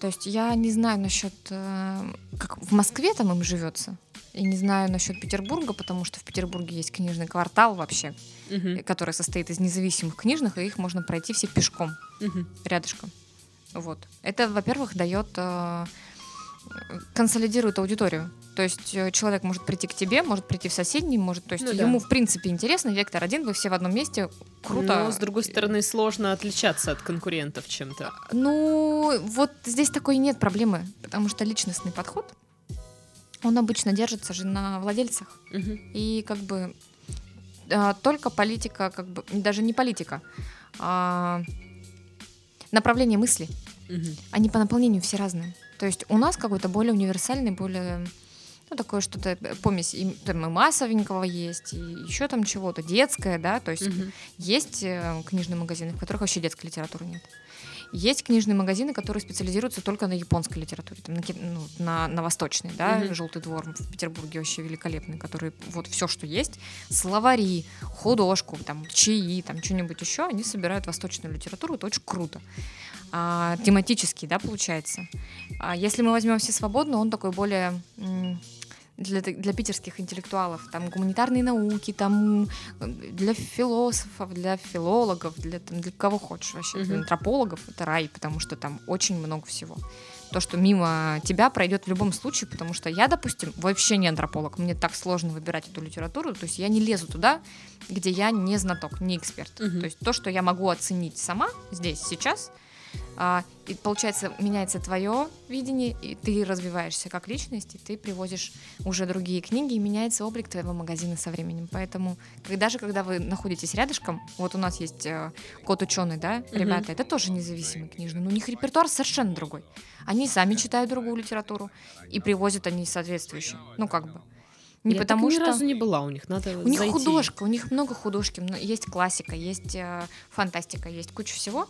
То есть я не знаю насчет, э, как в Москве там им живется, и не знаю насчет Петербурга, потому что в Петербурге есть книжный квартал вообще, Мгм, который состоит из независимых книжных, и их можно пройти все пешком. мгм. рядышком. Вот. Это, во-первых, дает э, консолидирует аудиторию. То есть э, человек может прийти к тебе, может прийти в соседний, может, то есть Ну да. ему в принципе интересно, вектор один, вы все в одном месте, круто. Но, с другой стороны, сложно отличаться от конкурентов чем-то. Ну, вот здесь такой нет проблемы, потому что личностный подход, он обычно держится же на владельцах. Мгм. И как бы а, только политика, как бы даже не политика, а направление мысли. Мгм. они по наполнению все разные. То есть у нас какой-то более универсальный, более ну, такое что-то, э, помесь и, там, и массовенького есть, и еще там чего-то, детское, да, то есть Мгм. есть э, книжные магазины, в которых вообще детской литературы нет. Есть книжные магазины, которые специализируются только на японской литературе, там, на, ну, на, на восточной, да, Мгм. Желтый двор в Петербурге вообще великолепный, который вот все, что есть, словари, художку, там, чаи, там, что-нибудь еще, они собирают восточную литературу, это очень круто. А, тематический, да, получается. А если мы возьмем все свободно, он такой более для, для питерских интеллектуалов, там гуманитарные науки, там для философов, для филологов, для, там, для кого хочешь вообще, для антропологов это рай, потому что там очень много всего. То, что мимо тебя пройдет в любом случае, потому что я, допустим, вообще не антрополог, мне так сложно выбирать эту литературу, то есть я не лезу туда, где я не знаток, не эксперт. Мгм. То есть то, что я могу оценить сама здесь, сейчас, а, и получается, меняется твое видение, и ты развиваешься как личность, и ты привозишь уже другие книги, и меняется облик твоего магазина со временем. Поэтому, когда же, когда вы находитесь рядышком, вот у нас есть э, кот ученый, да, Мгм. ребята, это тоже независимые книжные, но у них репертуар совершенно другой. Они сами читают другую литературу, и привозят они соответствующие. Ну, как бы. Не Я потому ни что... разу не была у них, надо У них зайти. художка, у них много художки, есть классика, есть э, фантастика, есть куча всего,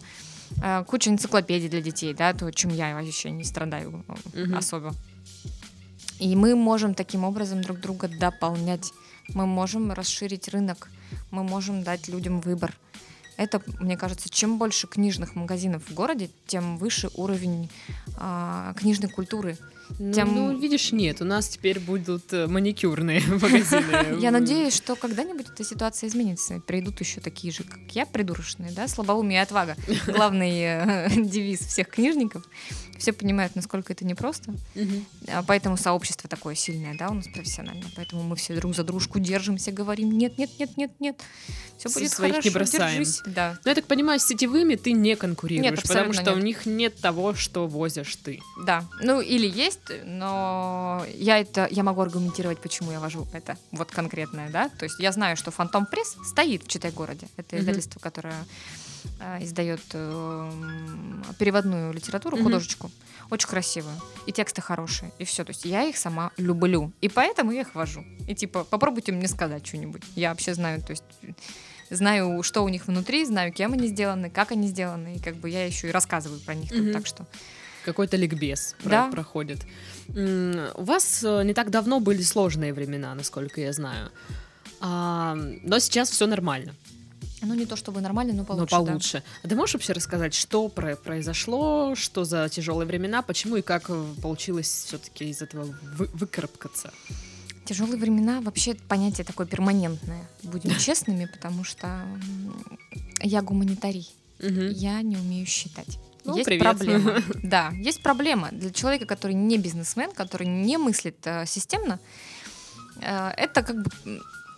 куча энциклопедий для детей, да, то, чем я вообще не страдаю э, Мгм. особо. И мы можем таким образом друг друга дополнять. Мы можем расширить рынок, мы можем дать людям выбор. Это, мне кажется, чем больше книжных магазинов в городе, тем выше уровень а, книжной культуры. Ну, Тем- ну, видишь, нет, у нас теперь будут э, маникюрные магазины. Я надеюсь, что когда-нибудь эта ситуация изменится. Придут еще такие же, как я, придурочные, да, слабоумие и отвага. Главный э, девиз всех книжников. Все понимают, насколько это непросто. А Поэтому сообщество такое сильное, да, у нас профессиональное. Поэтому мы все друг за дружку держимся, говорим, нет, нет, нет, нет, нет. Все будет своих не хорошо, бросаем. Да, Ну, я так понимаю, с сетевыми ты не конкурируешь, потому что у них нет того, что возишь ты. да. Ну, или есть, но я это, я могу аргументировать, почему я вожу это вот конкретное, да. То есть я знаю, что Фантом Пресс стоит в Читай-городе. Это Мгм. издательство, которое э, издает эм, переводную литературу, Мгм. художечку. Очень красивую. И тексты хорошие. И все. То есть я их сама люблю. И поэтому я их вожу. И типа, попробуйте мне сказать что-нибудь. Я вообще знаю, то есть знаю, что у них внутри, знаю, кем они сделаны, как они сделаны. И как бы я еще и рассказываю про них. Мгм. Так что Какой-то ликбез про- Да. проходит. М, У вас э, не так давно были сложные времена, насколько я знаю. А, но сейчас все нормально, Ну, не то чтобы нормально, но получше. но да. получше. А ты можешь вообще рассказать, что про- произошло, что за тяжелые времена, почему и как э, получилось все-таки из этого вы- выкарабкаться? Тяжелые времена вообще понятие такое перманентное. Будем честными, потому что я гуманитарий. Мгм. Я не умею считать. Ну, есть привет. проблема. Да, есть проблема для человека, который не бизнесмен, который не мыслит э, системно. э, это как бы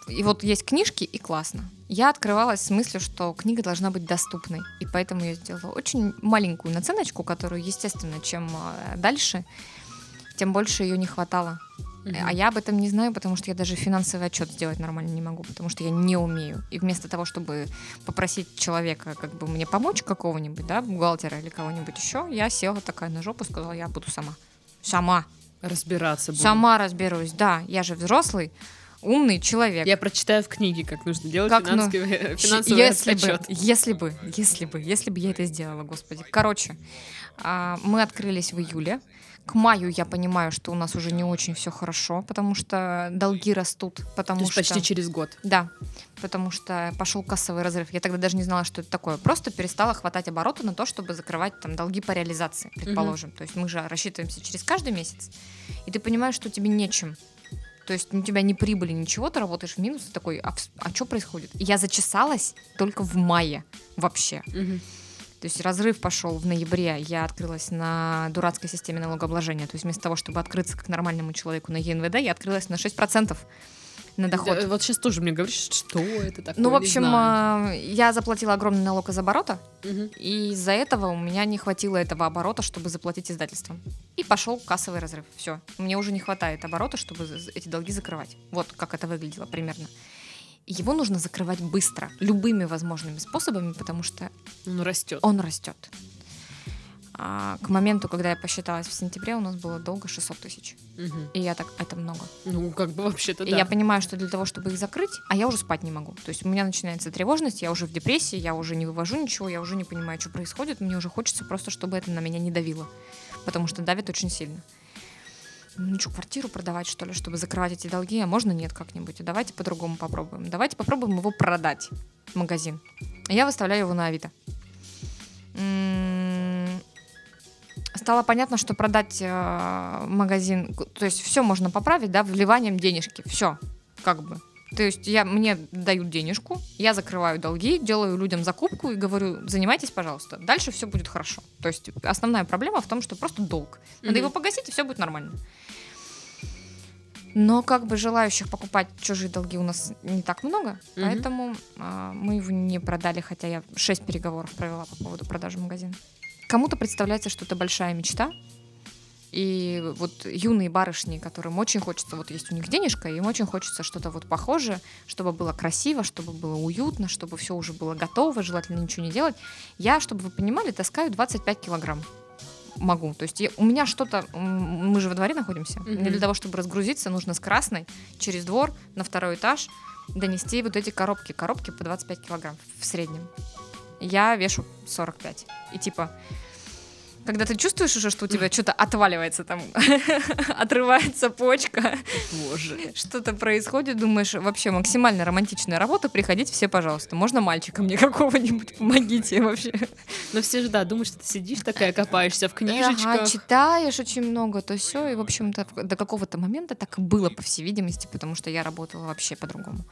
и вот есть книжки и классно. Я открывалась с мыслью, что книга должна быть доступной, и поэтому я сделала очень маленькую наценочку, которую, естественно, чем э, дальше, тем больше ее не хватало. А я об этом не знаю, потому что я даже финансовый отчет сделать нормально не могу, потому что я не умею. И вместо того, чтобы попросить человека как бы мне помочь какого-нибудь, да, бухгалтера или кого-нибудь еще, я села такая на жопу, сказала, я буду сама. Сама. Разбираться буду. Сама разберусь, да. Я же взрослый, умный человек. Я прочитаю в книге, как нужно делать Как, ну, финансовый, Щ- финансовый если бы, отчет. если бы, если бы, если бы я это сделала, господи. Короче, а, мы открылись в июле. К маю я понимаю, что у нас уже не очень все хорошо, потому что долги растут, То потому есть что... почти через год. Да, потому что пошел кассовый разрыв. Я тогда даже не знала, что это такое. Просто перестала хватать обороты на то, чтобы закрывать там долги по реализации, предположим. То есть мы же рассчитываемся через каждый месяц, и ты понимаешь, что тебе нечем. То есть у тебя ни прибыли, ничего, ты работаешь в минус, и такой, а, что происходит? И я зачесалась только в мае вообще. Мгм. То есть разрыв пошел в ноябре, я открылась на дурацкой системе налогообложения. То есть вместо того, чтобы открыться как нормальному человеку на ЕНВД, я открылась на 6% на доход. Да, вот сейчас тоже мне говоришь, что это такое. Ну, в общем, а, я заплатила огромный налог из оборота, Мгм. и из-за этого у меня не хватило этого оборота, чтобы заплатить издательством. И пошел кассовый разрыв. Все. Мне уже не хватает оборота, чтобы эти долги закрывать. Вот как это выглядело примерно. И Его нужно закрывать быстро, любыми возможными способами, потому что Он растет. он растет. А к моменту, когда я посчиталась в сентябре, у нас было долго 600 тысяч. Мгм. И я так, это много. Ну, как бы вообще-то И да. я понимаю, что для того, чтобы их закрыть, а я уже спать не могу. То есть у меня начинается тревожность, я уже в депрессии, я уже не вывожу ничего, я уже не понимаю, что происходит. Мне уже хочется просто, чтобы это на меня не давило. Потому что давит очень сильно. Ну что, квартиру продавать, что ли, чтобы закрывать эти долги? А можно нет как-нибудь? Давайте по-другому попробуем. Давайте попробуем его продать, магазин. Я выставляю его на Авито. М, Стало понятно, что продать э, магазин, то есть все можно поправить, да, вливанием денежки, все, как бы. То есть я, мне дают денежку, я закрываю долги, делаю людям закупку и говорю, занимайтесь, пожалуйста. Дальше все будет хорошо. То есть основная проблема в том, что просто долг. Надо Мгм. его погасить, и все будет нормально. Но как бы желающих покупать чужие долги у нас не так много, Мгм. поэтому а, мы его не продали, хотя я шесть переговоров провела по поводу продажи магазина. Кому-то представляется, что это большая мечта, и вот юные барышни, которым очень хочется, вот есть у них денежка, им очень хочется что-то вот похожее, чтобы было красиво, чтобы было уютно, чтобы все уже было готово, желательно ничего не делать. Я, чтобы вы понимали, таскаю 25 килограмм. Могу. То есть я- у меня что-то... Мы же во дворе находимся. Мгм. Мне для того, чтобы разгрузиться, нужно с красной через двор на второй этаж донести вот эти коробки. Коробки по 25 килограмм в среднем. Я вешу 45. И типа, когда ты чувствуешь уже, что у тебя что-то отваливается там, отрывается почка, Боже. что-то происходит, думаешь, вообще максимально романтичная работа, приходите все, пожалуйста. Можно мальчика мне какого-нибудь, помогите вообще. Но все же, да, думаешь, что ты сидишь такая, копаешься в Ага, книжечках. читаешь очень много, то все, и, в общем-то, до какого-то момента так и было, по всей видимости, потому что я работала вообще по-другому.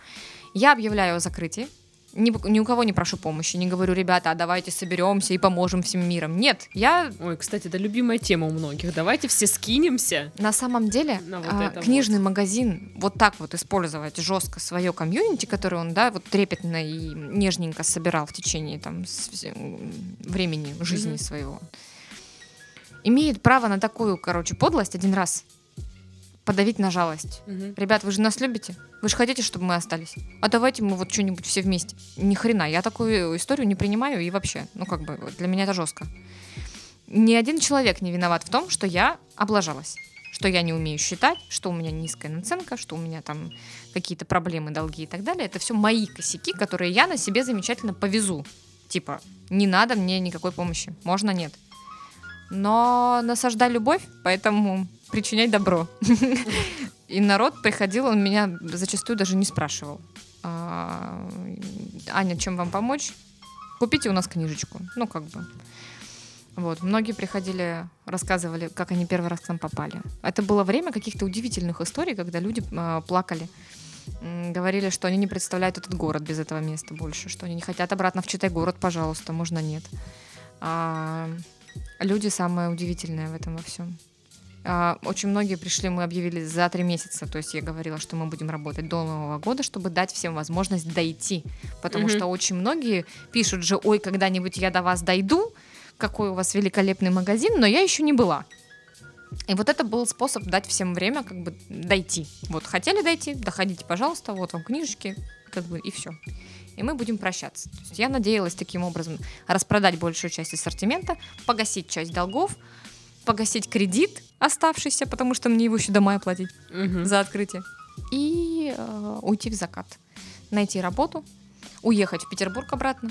Я объявляю о закрытии, ни, ни у кого не прошу помощи, не говорю, ребята, а давайте соберемся и поможем всем миром. Нет, я Ой, кстати, это любимая тема у многих. Давайте все скинемся. на самом деле На вот а, книжный магазин вот так вот использовать жестко свое комьюнити, которое он, да, вот трепетно и нежненько собирал в течение там времени жизни Мгм. своего, имеет право на такую, короче, подлость один раз подавить на жалость. Мгм. Ребят, вы же нас любите? Вы же хотите, чтобы мы остались? А давайте мы вот что-нибудь все вместе. Ни хрена, я такую историю не принимаю и вообще, ну как бы, для меня это жестко. Ни один человек не виноват в том, что я облажалась. Что я не умею считать, что у меня низкая наценка, что у меня там какие-то проблемы, долги и так далее. Это все мои косяки, которые я на себе замечательно повезу. Типа, не надо мне никакой помощи. Можно нет. Но насаждай любовь, поэтому причинять добро. И народ приходил, он меня зачастую даже не спрашивал. А, Аня, чем вам помочь? Купите у нас книжечку. Ну, как бы. Вот. Многие приходили, рассказывали, как они первый раз к нам попали. Это было время каких-то удивительных историй, когда люди а, плакали. М, Говорили, что они не представляют этот город без этого места больше, что они не хотят обратно в Читай город, пожалуйста, можно нет. А, люди самое удивительное в этом во всем. А, Очень многие пришли, мы объявили за три месяца, то есть я говорила, что мы будем работать до Нового года, чтобы дать всем возможность дойти, потому Мгм. что очень многие пишут же, ой, когда-нибудь я до вас дойду, какой у вас великолепный магазин, но я еще не была. И вот это был способ дать всем время как бы дойти. Вот хотели дойти, доходите, пожалуйста, вот вам книжечки, как бы и все. И мы будем прощаться. То есть я надеялась таким образом распродать большую часть ассортимента, погасить часть долгов, погасить кредит оставшийся, потому что мне его еще до мая платить Мгм. за открытие. и э, уйти в закат. Найти работу, уехать в Петербург обратно.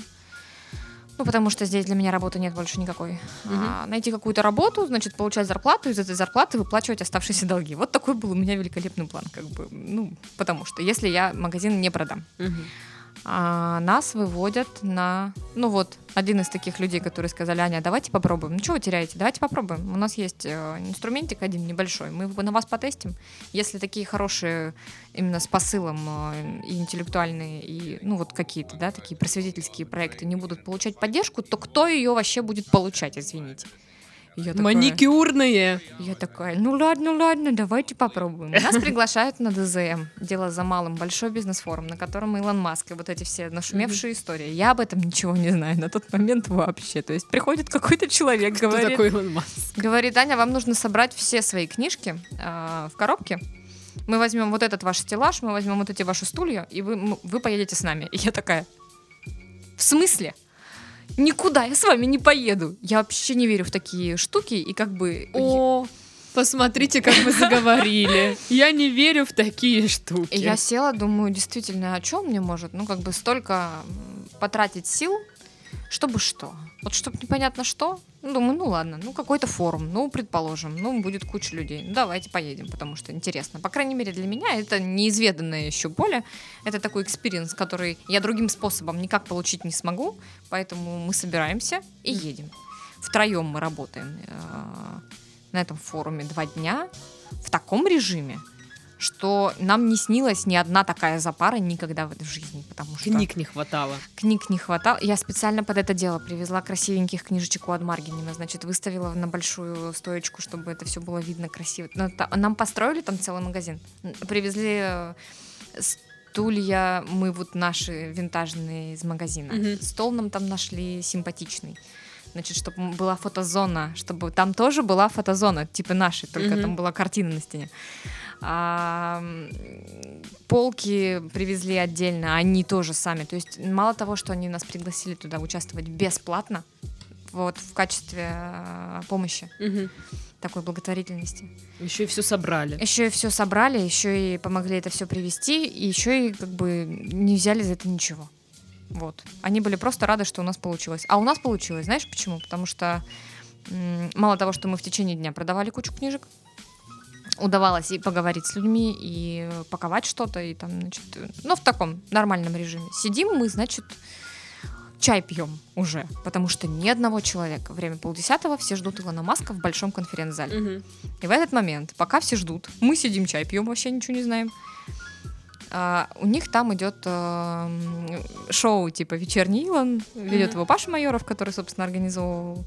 Ну, потому что здесь для меня работы нет больше никакой. А, найти какую-то работу, значит, получать зарплату, из этой зарплаты выплачивать оставшиеся долги. Вот такой был у меня великолепный план, как бы, ну, потому что если я магазин не продам. Мгм. А нас выводят на... Ну вот, один из таких людей, которые сказали, Аня, давайте попробуем. Ну, что вы теряете? Давайте попробуем. У нас есть э, инструментик один небольшой. Мы его на вас потестим. Если такие хорошие именно с посылом э, и интеллектуальные, и, ну, вот какие-то, да, такие просветительские проекты не будут получать поддержку, то кто ее вообще будет получать, извините? Я такая- Маникюрные. я такая, ну ладно, ладно, давайте попробуем. Нас приглашают на ДЗМ. Дело за малым. Большой бизнес-форум, на котором Илон Маск и вот эти все нашумевшие истории. Я об этом ничего не знаю на тот момент вообще. То есть приходит какой-то человек, Кто говорит, такой Илон Маск? говорит, Аня, вам нужно собрать все свои книжки а, в коробке. Мы возьмем вот этот ваш стеллаж, мы возьмем вот эти ваши стулья, и вы, вы поедете с нами. И я такая, в смысле? Никуда я с вами не поеду. Я вообще не верю в такие штуки, и как бы... О, посмотрите, как мы заговорили. Я не верю в такие штуки. Я села, думаю, действительно, о чем мне может, ну, как бы столько потратить сил, чтобы что? Вот чтобы непонятно что. Ну, думаю, ну ладно, ну какой-то форум, ну, предположим, ну, будет куча людей. Ну, давайте поедем, потому что интересно. По крайней мере, для меня это неизведанное еще поле. Это такой experience, который я другим способом никак получить не смогу, поэтому мы собираемся и едем. Втроем мы работаем э, на этом форуме два дня в таком режиме, что нам не снилась ни одна такая запара никогда в этой жизни, потому что Книг не хватало. книг не хватало. Я специально под это дело привезла красивеньких книжечек от Ad Marginem, значит, выставила на большую стоечку, чтобы это все было видно красиво. Нам построили там целый магазин. Привезли э, стулья, мы вот наши винтажные из магазина. Мгм. Стол нам там нашли симпатичный. Значит, чтобы была фотозона, чтобы там тоже была фотозона, типа нашей, только Мгм. там была картина на стене. А, полки привезли отдельно, они тоже сами. То есть мало того, что они нас пригласили туда участвовать бесплатно, вот в качестве э, помощи такой благотворительности. Еще и все собрали. Еще и все собрали, еще и помогли это все привезти, и еще и как бы не взяли за это ничего. Вот. Они были просто рады, что у нас получилось. А у нас получилось, знаешь почему? Потому что мало того, что мы в течение дня продавали кучу книжек, удавалось и поговорить с людьми, и паковать что-то, и там, значит, ну, в таком нормальном режиме. Сидим мы, значит, чай пьем уже, потому что ни одного человека. Время полдесятого, все ждут Илона Маска в большом конференц-зале. Мгм. И в этот момент, пока все ждут, мы сидим, чай пьем, вообще ничего не знаем. А, у них там идет э, м, шоу типа «Вечерний Илон», ведет Мгм. его Паша Майоров, который, собственно, организовывал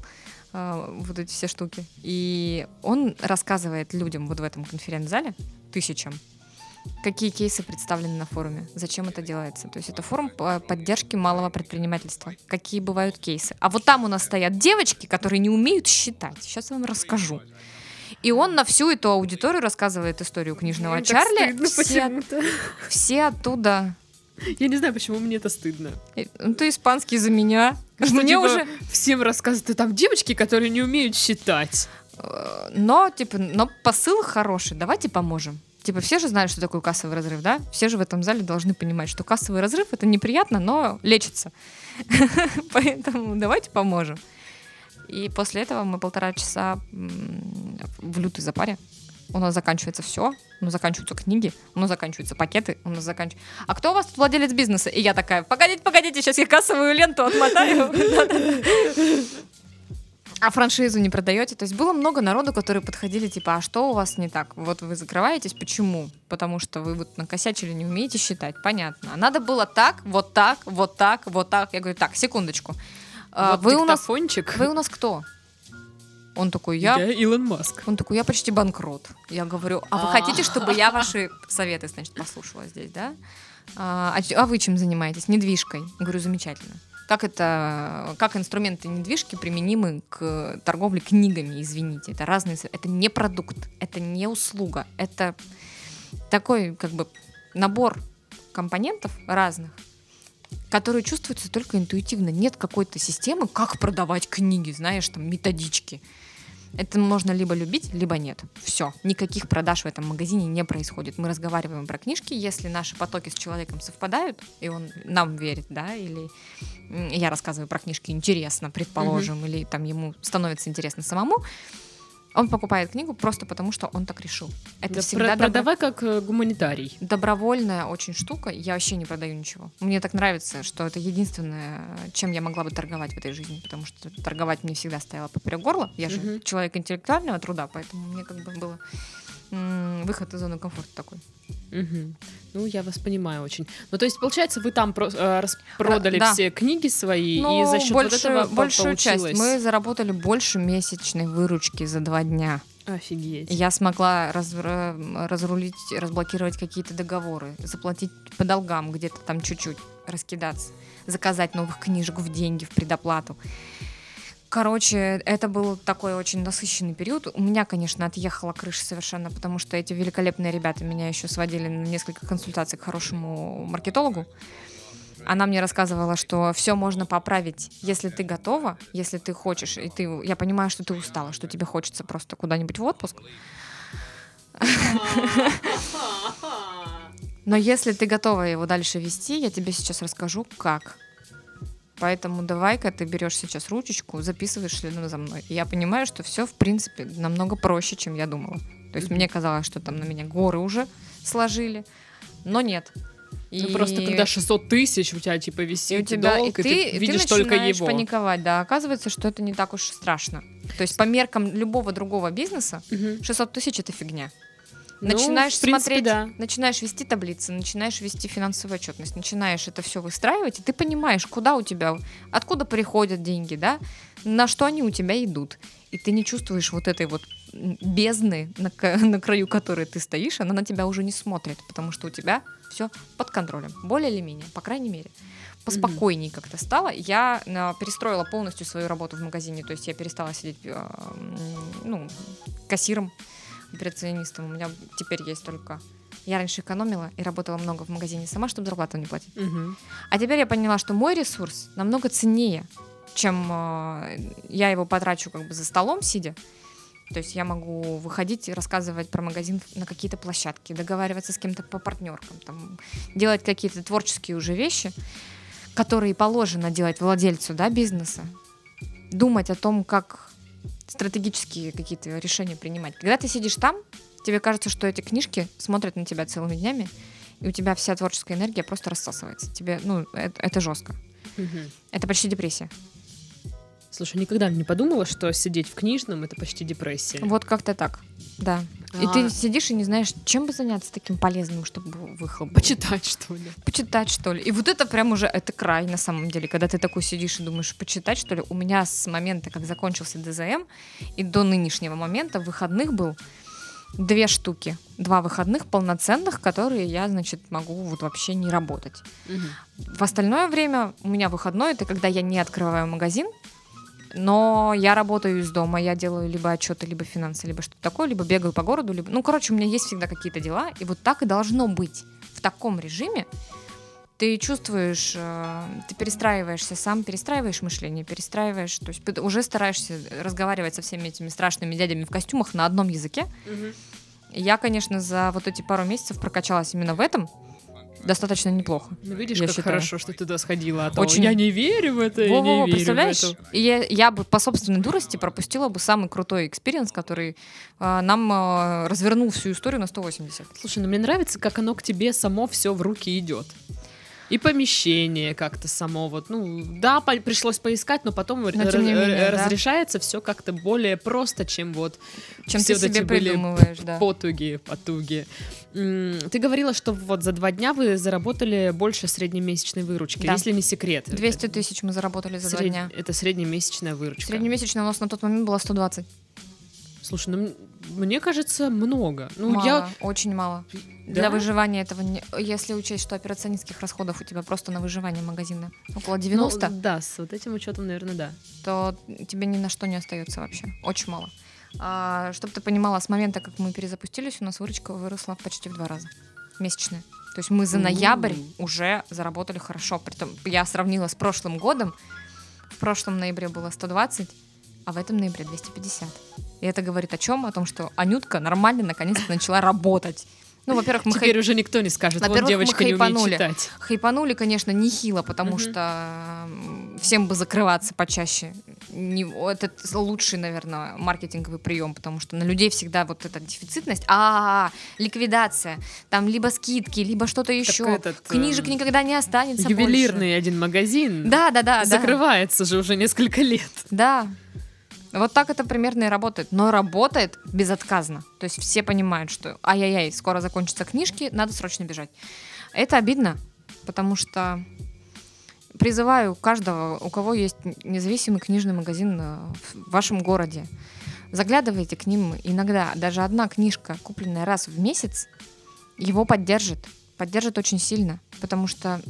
э, вот эти все штуки. И он рассказывает людям вот в этом конференц-зале, тысячам, какие кейсы представлены на форуме, зачем это делается. То есть это форум по- поддержки малого предпринимательства. Какие бывают кейсы. А вот там у нас стоят девочки, которые не умеют считать. Сейчас я вам расскажу. И он на всю эту аудиторию рассказывает историю книжного Мне Чарли. стыдно Все, все оттуда. Я не знаю, почему мне это стыдно. Э, Ну, ты испанский за меня. Что, Мне типа, уже. Всем рассказывают, «Да там девочки, которые не умеют считать. Э, Но, типа, но посыл хороший. Давайте поможем. Типа, все же знают, что такое кассовый разрыв, да? Все же в этом зале должны понимать, что кассовый разрыв это неприятно, но лечится. Поэтому давайте поможем. И после этого мы полтора часа в лютой запаре. У нас заканчивается все. У нас заканчиваются книги, у нас заканчиваются пакеты, у нас заканчивается... А кто у вас тут владелец бизнеса? И я такая, погодите, погодите, сейчас я кассовую ленту отмотаю. А франшизу не продаете? То есть было много народу, которые подходили, типа, а что у вас не так? Вот вы закрываетесь, почему? Потому что вы вот накосячили, не умеете считать. Понятно. А надо было так, вот так, вот так, вот так. Я говорю, так, секундочку. А, вот вы, у нас, вы у нас кто? Он такой, я... Я Илон Маск. Он такой, я почти банкрот. Я говорю, а вы А. хотите, чтобы я ваши советы, значит, послушала здесь, да? А, а вы чем занимаетесь? Недвижкой. Говорю, замечательно. Как это, как инструменты недвижки применимы к торговле книгами, извините. Это разные, это не продукт, это не услуга, это такой, как бы, набор компонентов разных, которые чувствуются только интуитивно. Нет какой-то системы, как продавать книги, знаешь, там, методички. Это можно либо любить, либо нет. Все. Никаких продаж в этом магазине не происходит. Мы разговариваем про книжки. Если наши потоки с человеком совпадают, и он нам верит, да, или я рассказываю про книжки интересно, предположим, mm-hmm. или там ему становится интересно самому, он покупает книгу просто потому, что он так решил. Это да всегда про- продавай добро... как э, гуманитарий. Добровольная очень штука. Я вообще не продаю ничего. Мне так нравится, что это единственное, чем я могла бы торговать в этой жизни, потому что торговать мне всегда стояло поперек горла. Я же угу. человек интеллектуального труда, поэтому мне как бы было выход из зоны комфорта такой. Угу. Ну, я вас понимаю очень. Ну, то есть, получается, вы там про- э, распродали да. все книги свои, ну, и за счет больше, вот этого большую получилось... часть. Мы заработали больше месячной выручки за два дня. Офигеть. Я смогла раз, разрулить, разблокировать какие-то договоры, заплатить по долгам где-то там чуть-чуть, раскидаться, заказать новых книжек в деньги, в предоплату. Короче, это был такой очень насыщенный период. У меня, конечно, отъехала крыша совершенно, потому что эти великолепные ребята меня еще сводили на несколько консультаций к хорошему маркетологу. Она мне рассказывала, что все можно поправить, если ты готова, если ты хочешь, и ты, я понимаю, что ты устала, что тебе хочется просто куда-нибудь в отпуск. Но если ты готова его дальше вести, я тебе сейчас расскажу, как. Поэтому давай-ка ты берешь сейчас ручечку, записываешь следом за мной. И я понимаю, что все, в принципе, намного проще, чем я думала. То есть мне казалось, что там на меня горы уже сложили, но нет. И... Ну, просто когда 600 тысяч у тебя типа висит и у тебя, долг, и, и ты, ты видишь ты только его. паниковать, да. Оказывается, что это не так уж страшно. То есть по меркам любого другого бизнеса 600 тысяч это фигня. Ну, начинаешь ну, принципе, смотреть, да. начинаешь вести таблицы, начинаешь вести финансовую отчетность, начинаешь это все выстраивать, и ты понимаешь, куда у тебя, откуда приходят деньги, да, на что они у тебя идут. И ты не чувствуешь вот этой вот бездны, на, на краю которой ты стоишь, она на тебя уже не смотрит, потому что у тебя все под контролем, более или менее, по крайней мере. Поспокойнее mm-hmm. как-то стало. Я э, перестроила полностью свою работу в магазине, то есть я перестала сидеть э, ну, кассиром, операционистом. У меня теперь есть только... Я раньше экономила и работала много в магазине сама, чтобы зарплату не платить. Угу. А теперь я поняла, что мой ресурс намного ценнее, чем э, я его потрачу как бы за столом сидя. То есть я могу выходить и рассказывать про магазин на какие-то площадки, договариваться с кем-то по партнеркам, там, делать какие-то творческие уже вещи, которые положено делать владельцу да, бизнеса. Думать о том, как стратегические какие-то решения принимать. Когда ты сидишь там, тебе кажется, что эти книжки смотрят на тебя целыми днями, и у тебя вся творческая энергия просто рассасывается. Тебе, ну, это, это жестко. Угу. Это почти депрессия. Слушай, никогда не подумала, что сидеть в книжном это почти депрессия. Вот как-то так, да. И ты а. сидишь и не знаешь, чем бы заняться таким полезным, чтобы выхлоп. Почитать, что ли? Почитать, что ли. И вот это прям уже, это край на самом деле, когда ты такой сидишь и думаешь, почитать, что ли. У меня с момента, как закончился ДЗМ, и до нынешнего момента выходных был две штуки. Два выходных полноценных, которые я, значит, могу вот вообще не работать. Угу. В остальное время у меня выходной, это когда я не открываю магазин, но я работаю из дома, я делаю либо отчеты, либо финансы, либо что-то такое, либо бегаю по городу, либо... Ну, короче, у меня есть всегда какие-то дела, и вот так и должно быть. В таком режиме ты чувствуешь, э, ты перестраиваешься сам, перестраиваешь мышление, перестраиваешь, то есть уже стараешься разговаривать со всеми этими страшными дядями в костюмах на одном языке. Угу. Я, конечно, за вот эти пару месяцев прокачалась именно в этом, достаточно неплохо. Ну, видишь, как считаю. хорошо, что ты туда сходила. А то Очень... Я не верю в это, Во -во -во, я не верю представляешь? в это. Я, я бы по собственной дурости пропустила бы самый крутой experience, который э, нам э, развернул всю историю на 180. Слушай, ну мне нравится, как оно к тебе само все в руки идет и помещение как-то само вот, ну, да, по- пришлось поискать, но потом но, р- менее, разрешается да? все как-то более просто, чем вот чем все ты вот себе придумываешь, да. потуги, потуги. Ты говорила, что вот за два дня вы заработали больше среднемесячной выручки, да. если не секрет. 200 тысяч мы заработали за Сред... два дня. Это среднемесячная выручка. Среднемесячная у нас на тот момент была 120. Слушай, ну мне кажется, много. Ну, мало, я... очень мало. Да? Для выживания этого, не... если учесть, что операционистских расходов у тебя просто на выживание магазина около 90. Ну, да, с вот этим учетом, наверное, да. То тебе ни на что не остается вообще. Очень мало. А, чтобы ты понимала, с момента, как мы перезапустились, у нас выручка выросла почти в два раза. Месячная. То есть мы за ноябрь mm-hmm. уже заработали хорошо. Притом я сравнила с прошлым годом. В прошлом ноябре было 120, а в этом ноябре 250. И это говорит о чем? О том, что Анютка нормально наконец-то начала работать. Ну, во-первых, мы Теперь уже никто не скажет, вот девочка не умеет читать. хайпанули, конечно, нехило, потому Мгм. что всем бы закрываться почаще. Не, это лучший, наверное, маркетинговый прием, потому что на людей всегда вот эта дефицитность, а ликвидация, там либо скидки, либо что-то еще. этот, Книжек эм, никогда не останется больше. Ювелирный один магазин Да, да, да, да. закрывается же уже несколько лет. Да. Вот так это примерно и работает. Но работает безотказно. То есть все понимают, что ай-яй-яй, скоро закончатся книжки, надо срочно бежать. Это обидно, потому что призываю каждого, у кого есть независимый книжный магазин э, в вашем городе, заглядывайте к ним иногда. Даже одна книжка, купленная раз в месяц, его поддержит. Поддержит очень сильно, потому что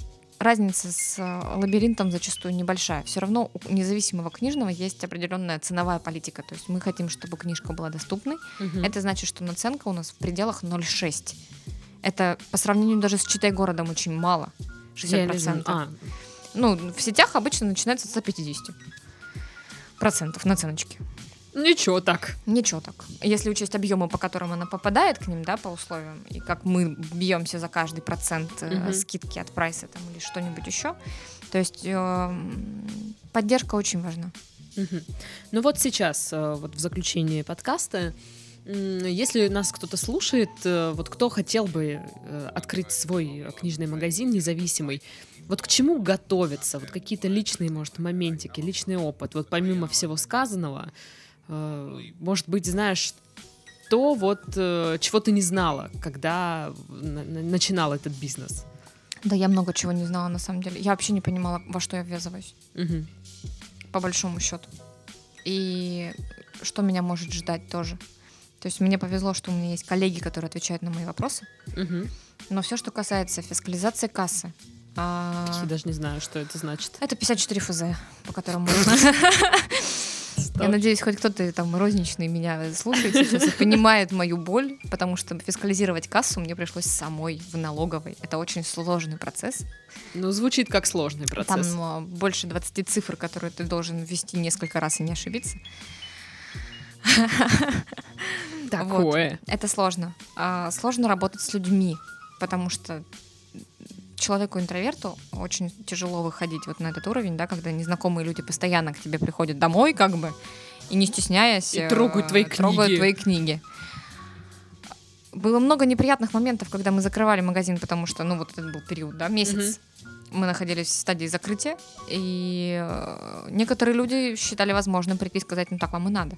разница с э, лабиринтом зачастую небольшая. Все равно у независимого книжного есть определенная ценовая политика. То есть мы хотим, чтобы книжка была доступной. Это значит, что наценка у нас в пределах 0,6. Это по сравнению даже с читай городом очень мало. 60%. А, Ну, в сетях обычно начинается с 150 процентов наценочки. Ничего так. Ничего так. Если учесть объемы, по которым она попадает к ним, да, по условиям, и как мы бьемся за каждый процент э, Мгм. скидки от прайса там или что-нибудь еще, то есть эм, поддержка очень важна. Мгм. Ну вот сейчас, э, вот в заключении подкаста, если нас кто-то слушает, э, вот кто хотел бы э, открыть свой э, книжный магазин независимый, вот к чему готовиться? Вот какие-то личные, может, моментики, личный опыт, вот помимо всего сказанного, э, может быть, знаешь, то вот, э, чего ты не знала, когда на- на- начинал этот бизнес? Да, я много чего не знала на самом деле. Я вообще не понимала, во что я ввязываюсь, Мгм. по большому счету. И что меня может ждать тоже. То есть мне повезло, что у меня есть коллеги, которые отвечают на мои вопросы. Мгм. Но все, что касается фискализации кассы, а, Я даже не знаю, что это значит. это 54 ФЗ, по которым можно Я надеюсь, хоть кто-то там розничный меня слушает сейчас и понимает мою боль, потому что фискализировать кассу мне пришлось самой в налоговой. Это очень сложный процесс. Ну, звучит как сложный Там процесс. а, больше 20 цифр, которые ты должен ввести несколько раз и не ошибиться. Такое. Это сложно. А, Сложно работать с людьми, потому что человеку-интроверту очень тяжело выходить вот на этот уровень, да, когда незнакомые люди постоянно к тебе приходят домой, как бы, и не стесняясь... И э, трогают твои трогают книги. твои книги. Было много неприятных моментов, когда мы закрывали магазин, потому что, ну, вот этот был период, да, месяц. Мы находились в стадии закрытия, и э, некоторые люди считали возможным прийти и сказать, ну так вам и надо.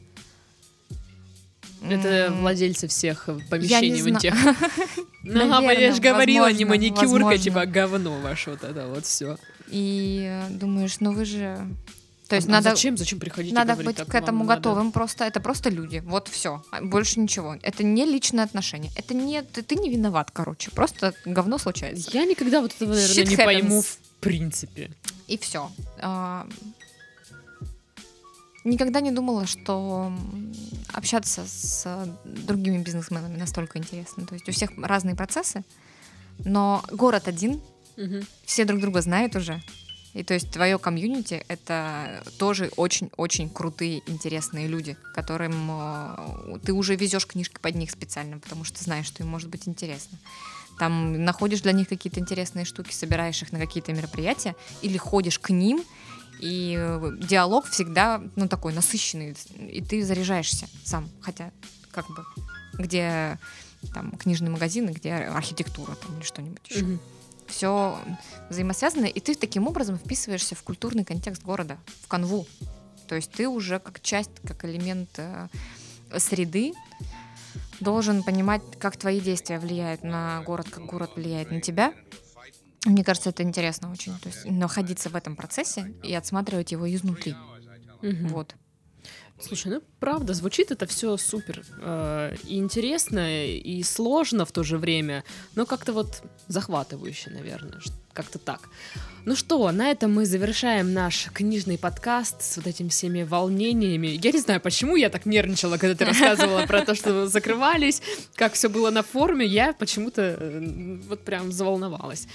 Это владельцы всех э, помещений в интех. Ну, Наверно, я же говорила, не маникюрка, возможно. типа говно ваше вот это вот все. И думаешь, ну вы же... То есть а надо, зачем, зачем приходить надо говорить, быть к этому вам надо? готовым просто. Это просто люди. Вот все. Больше ничего. Это не личные отношения. Это не... Ты, ты не виноват, короче. Просто говно случается. Я никогда вот этого, наверное, Shit не happens. пойму в принципе. И все. Никогда не думала, что общаться с другими бизнесменами настолько интересно. То есть у всех разные процессы, но город один, Мгм. все друг друга знают уже. И то есть твое комьюнити — это тоже очень-очень крутые, интересные люди, которым э, ты уже везешь книжки под них специально, потому что знаешь, что им может быть интересно. Там находишь для них какие-то интересные штуки, собираешь их на какие-то мероприятия или ходишь к ним, и э, диалог всегда, ну, такой насыщенный, и ты заряжаешься сам, хотя, как бы, где там книжный магазин, и где архитектура там, или что-нибудь еще Мгм. все взаимосвязано, и ты таким образом вписываешься в культурный контекст города, в канву. То есть ты уже как часть, как элемент э, среды должен понимать, как твои действия влияют на город, как город влияет на тебя. Мне кажется, это интересно очень. То есть находиться в этом процессе и отсматривать его изнутри. Мгм. Вот. Слушай, ну правда, звучит это все супер э, и интересно, и сложно в то же время, но как-то вот захватывающе, наверное, как-то так. Ну что, на этом мы завершаем наш книжный подкаст с вот этими всеми волнениями. Я не знаю, почему я так нервничала, когда ты рассказывала про то, что закрывались, как все было на форуме, я почему-то э, вот прям заволновалась.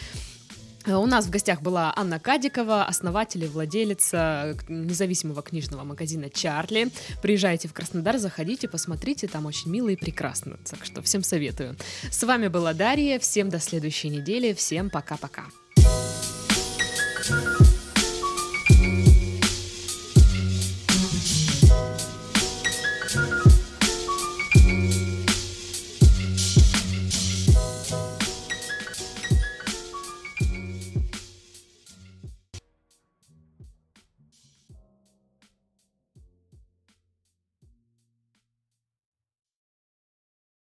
Э, у нас в гостях была Анна Кадикова, основатель и владелица независимого книжного магазина «Чарли». Приезжайте в Краснодар, заходите, посмотрите, там очень мило и прекрасно. Так что всем советую. С вами была Дарья, всем до следующей недели, всем пока-пока. thank you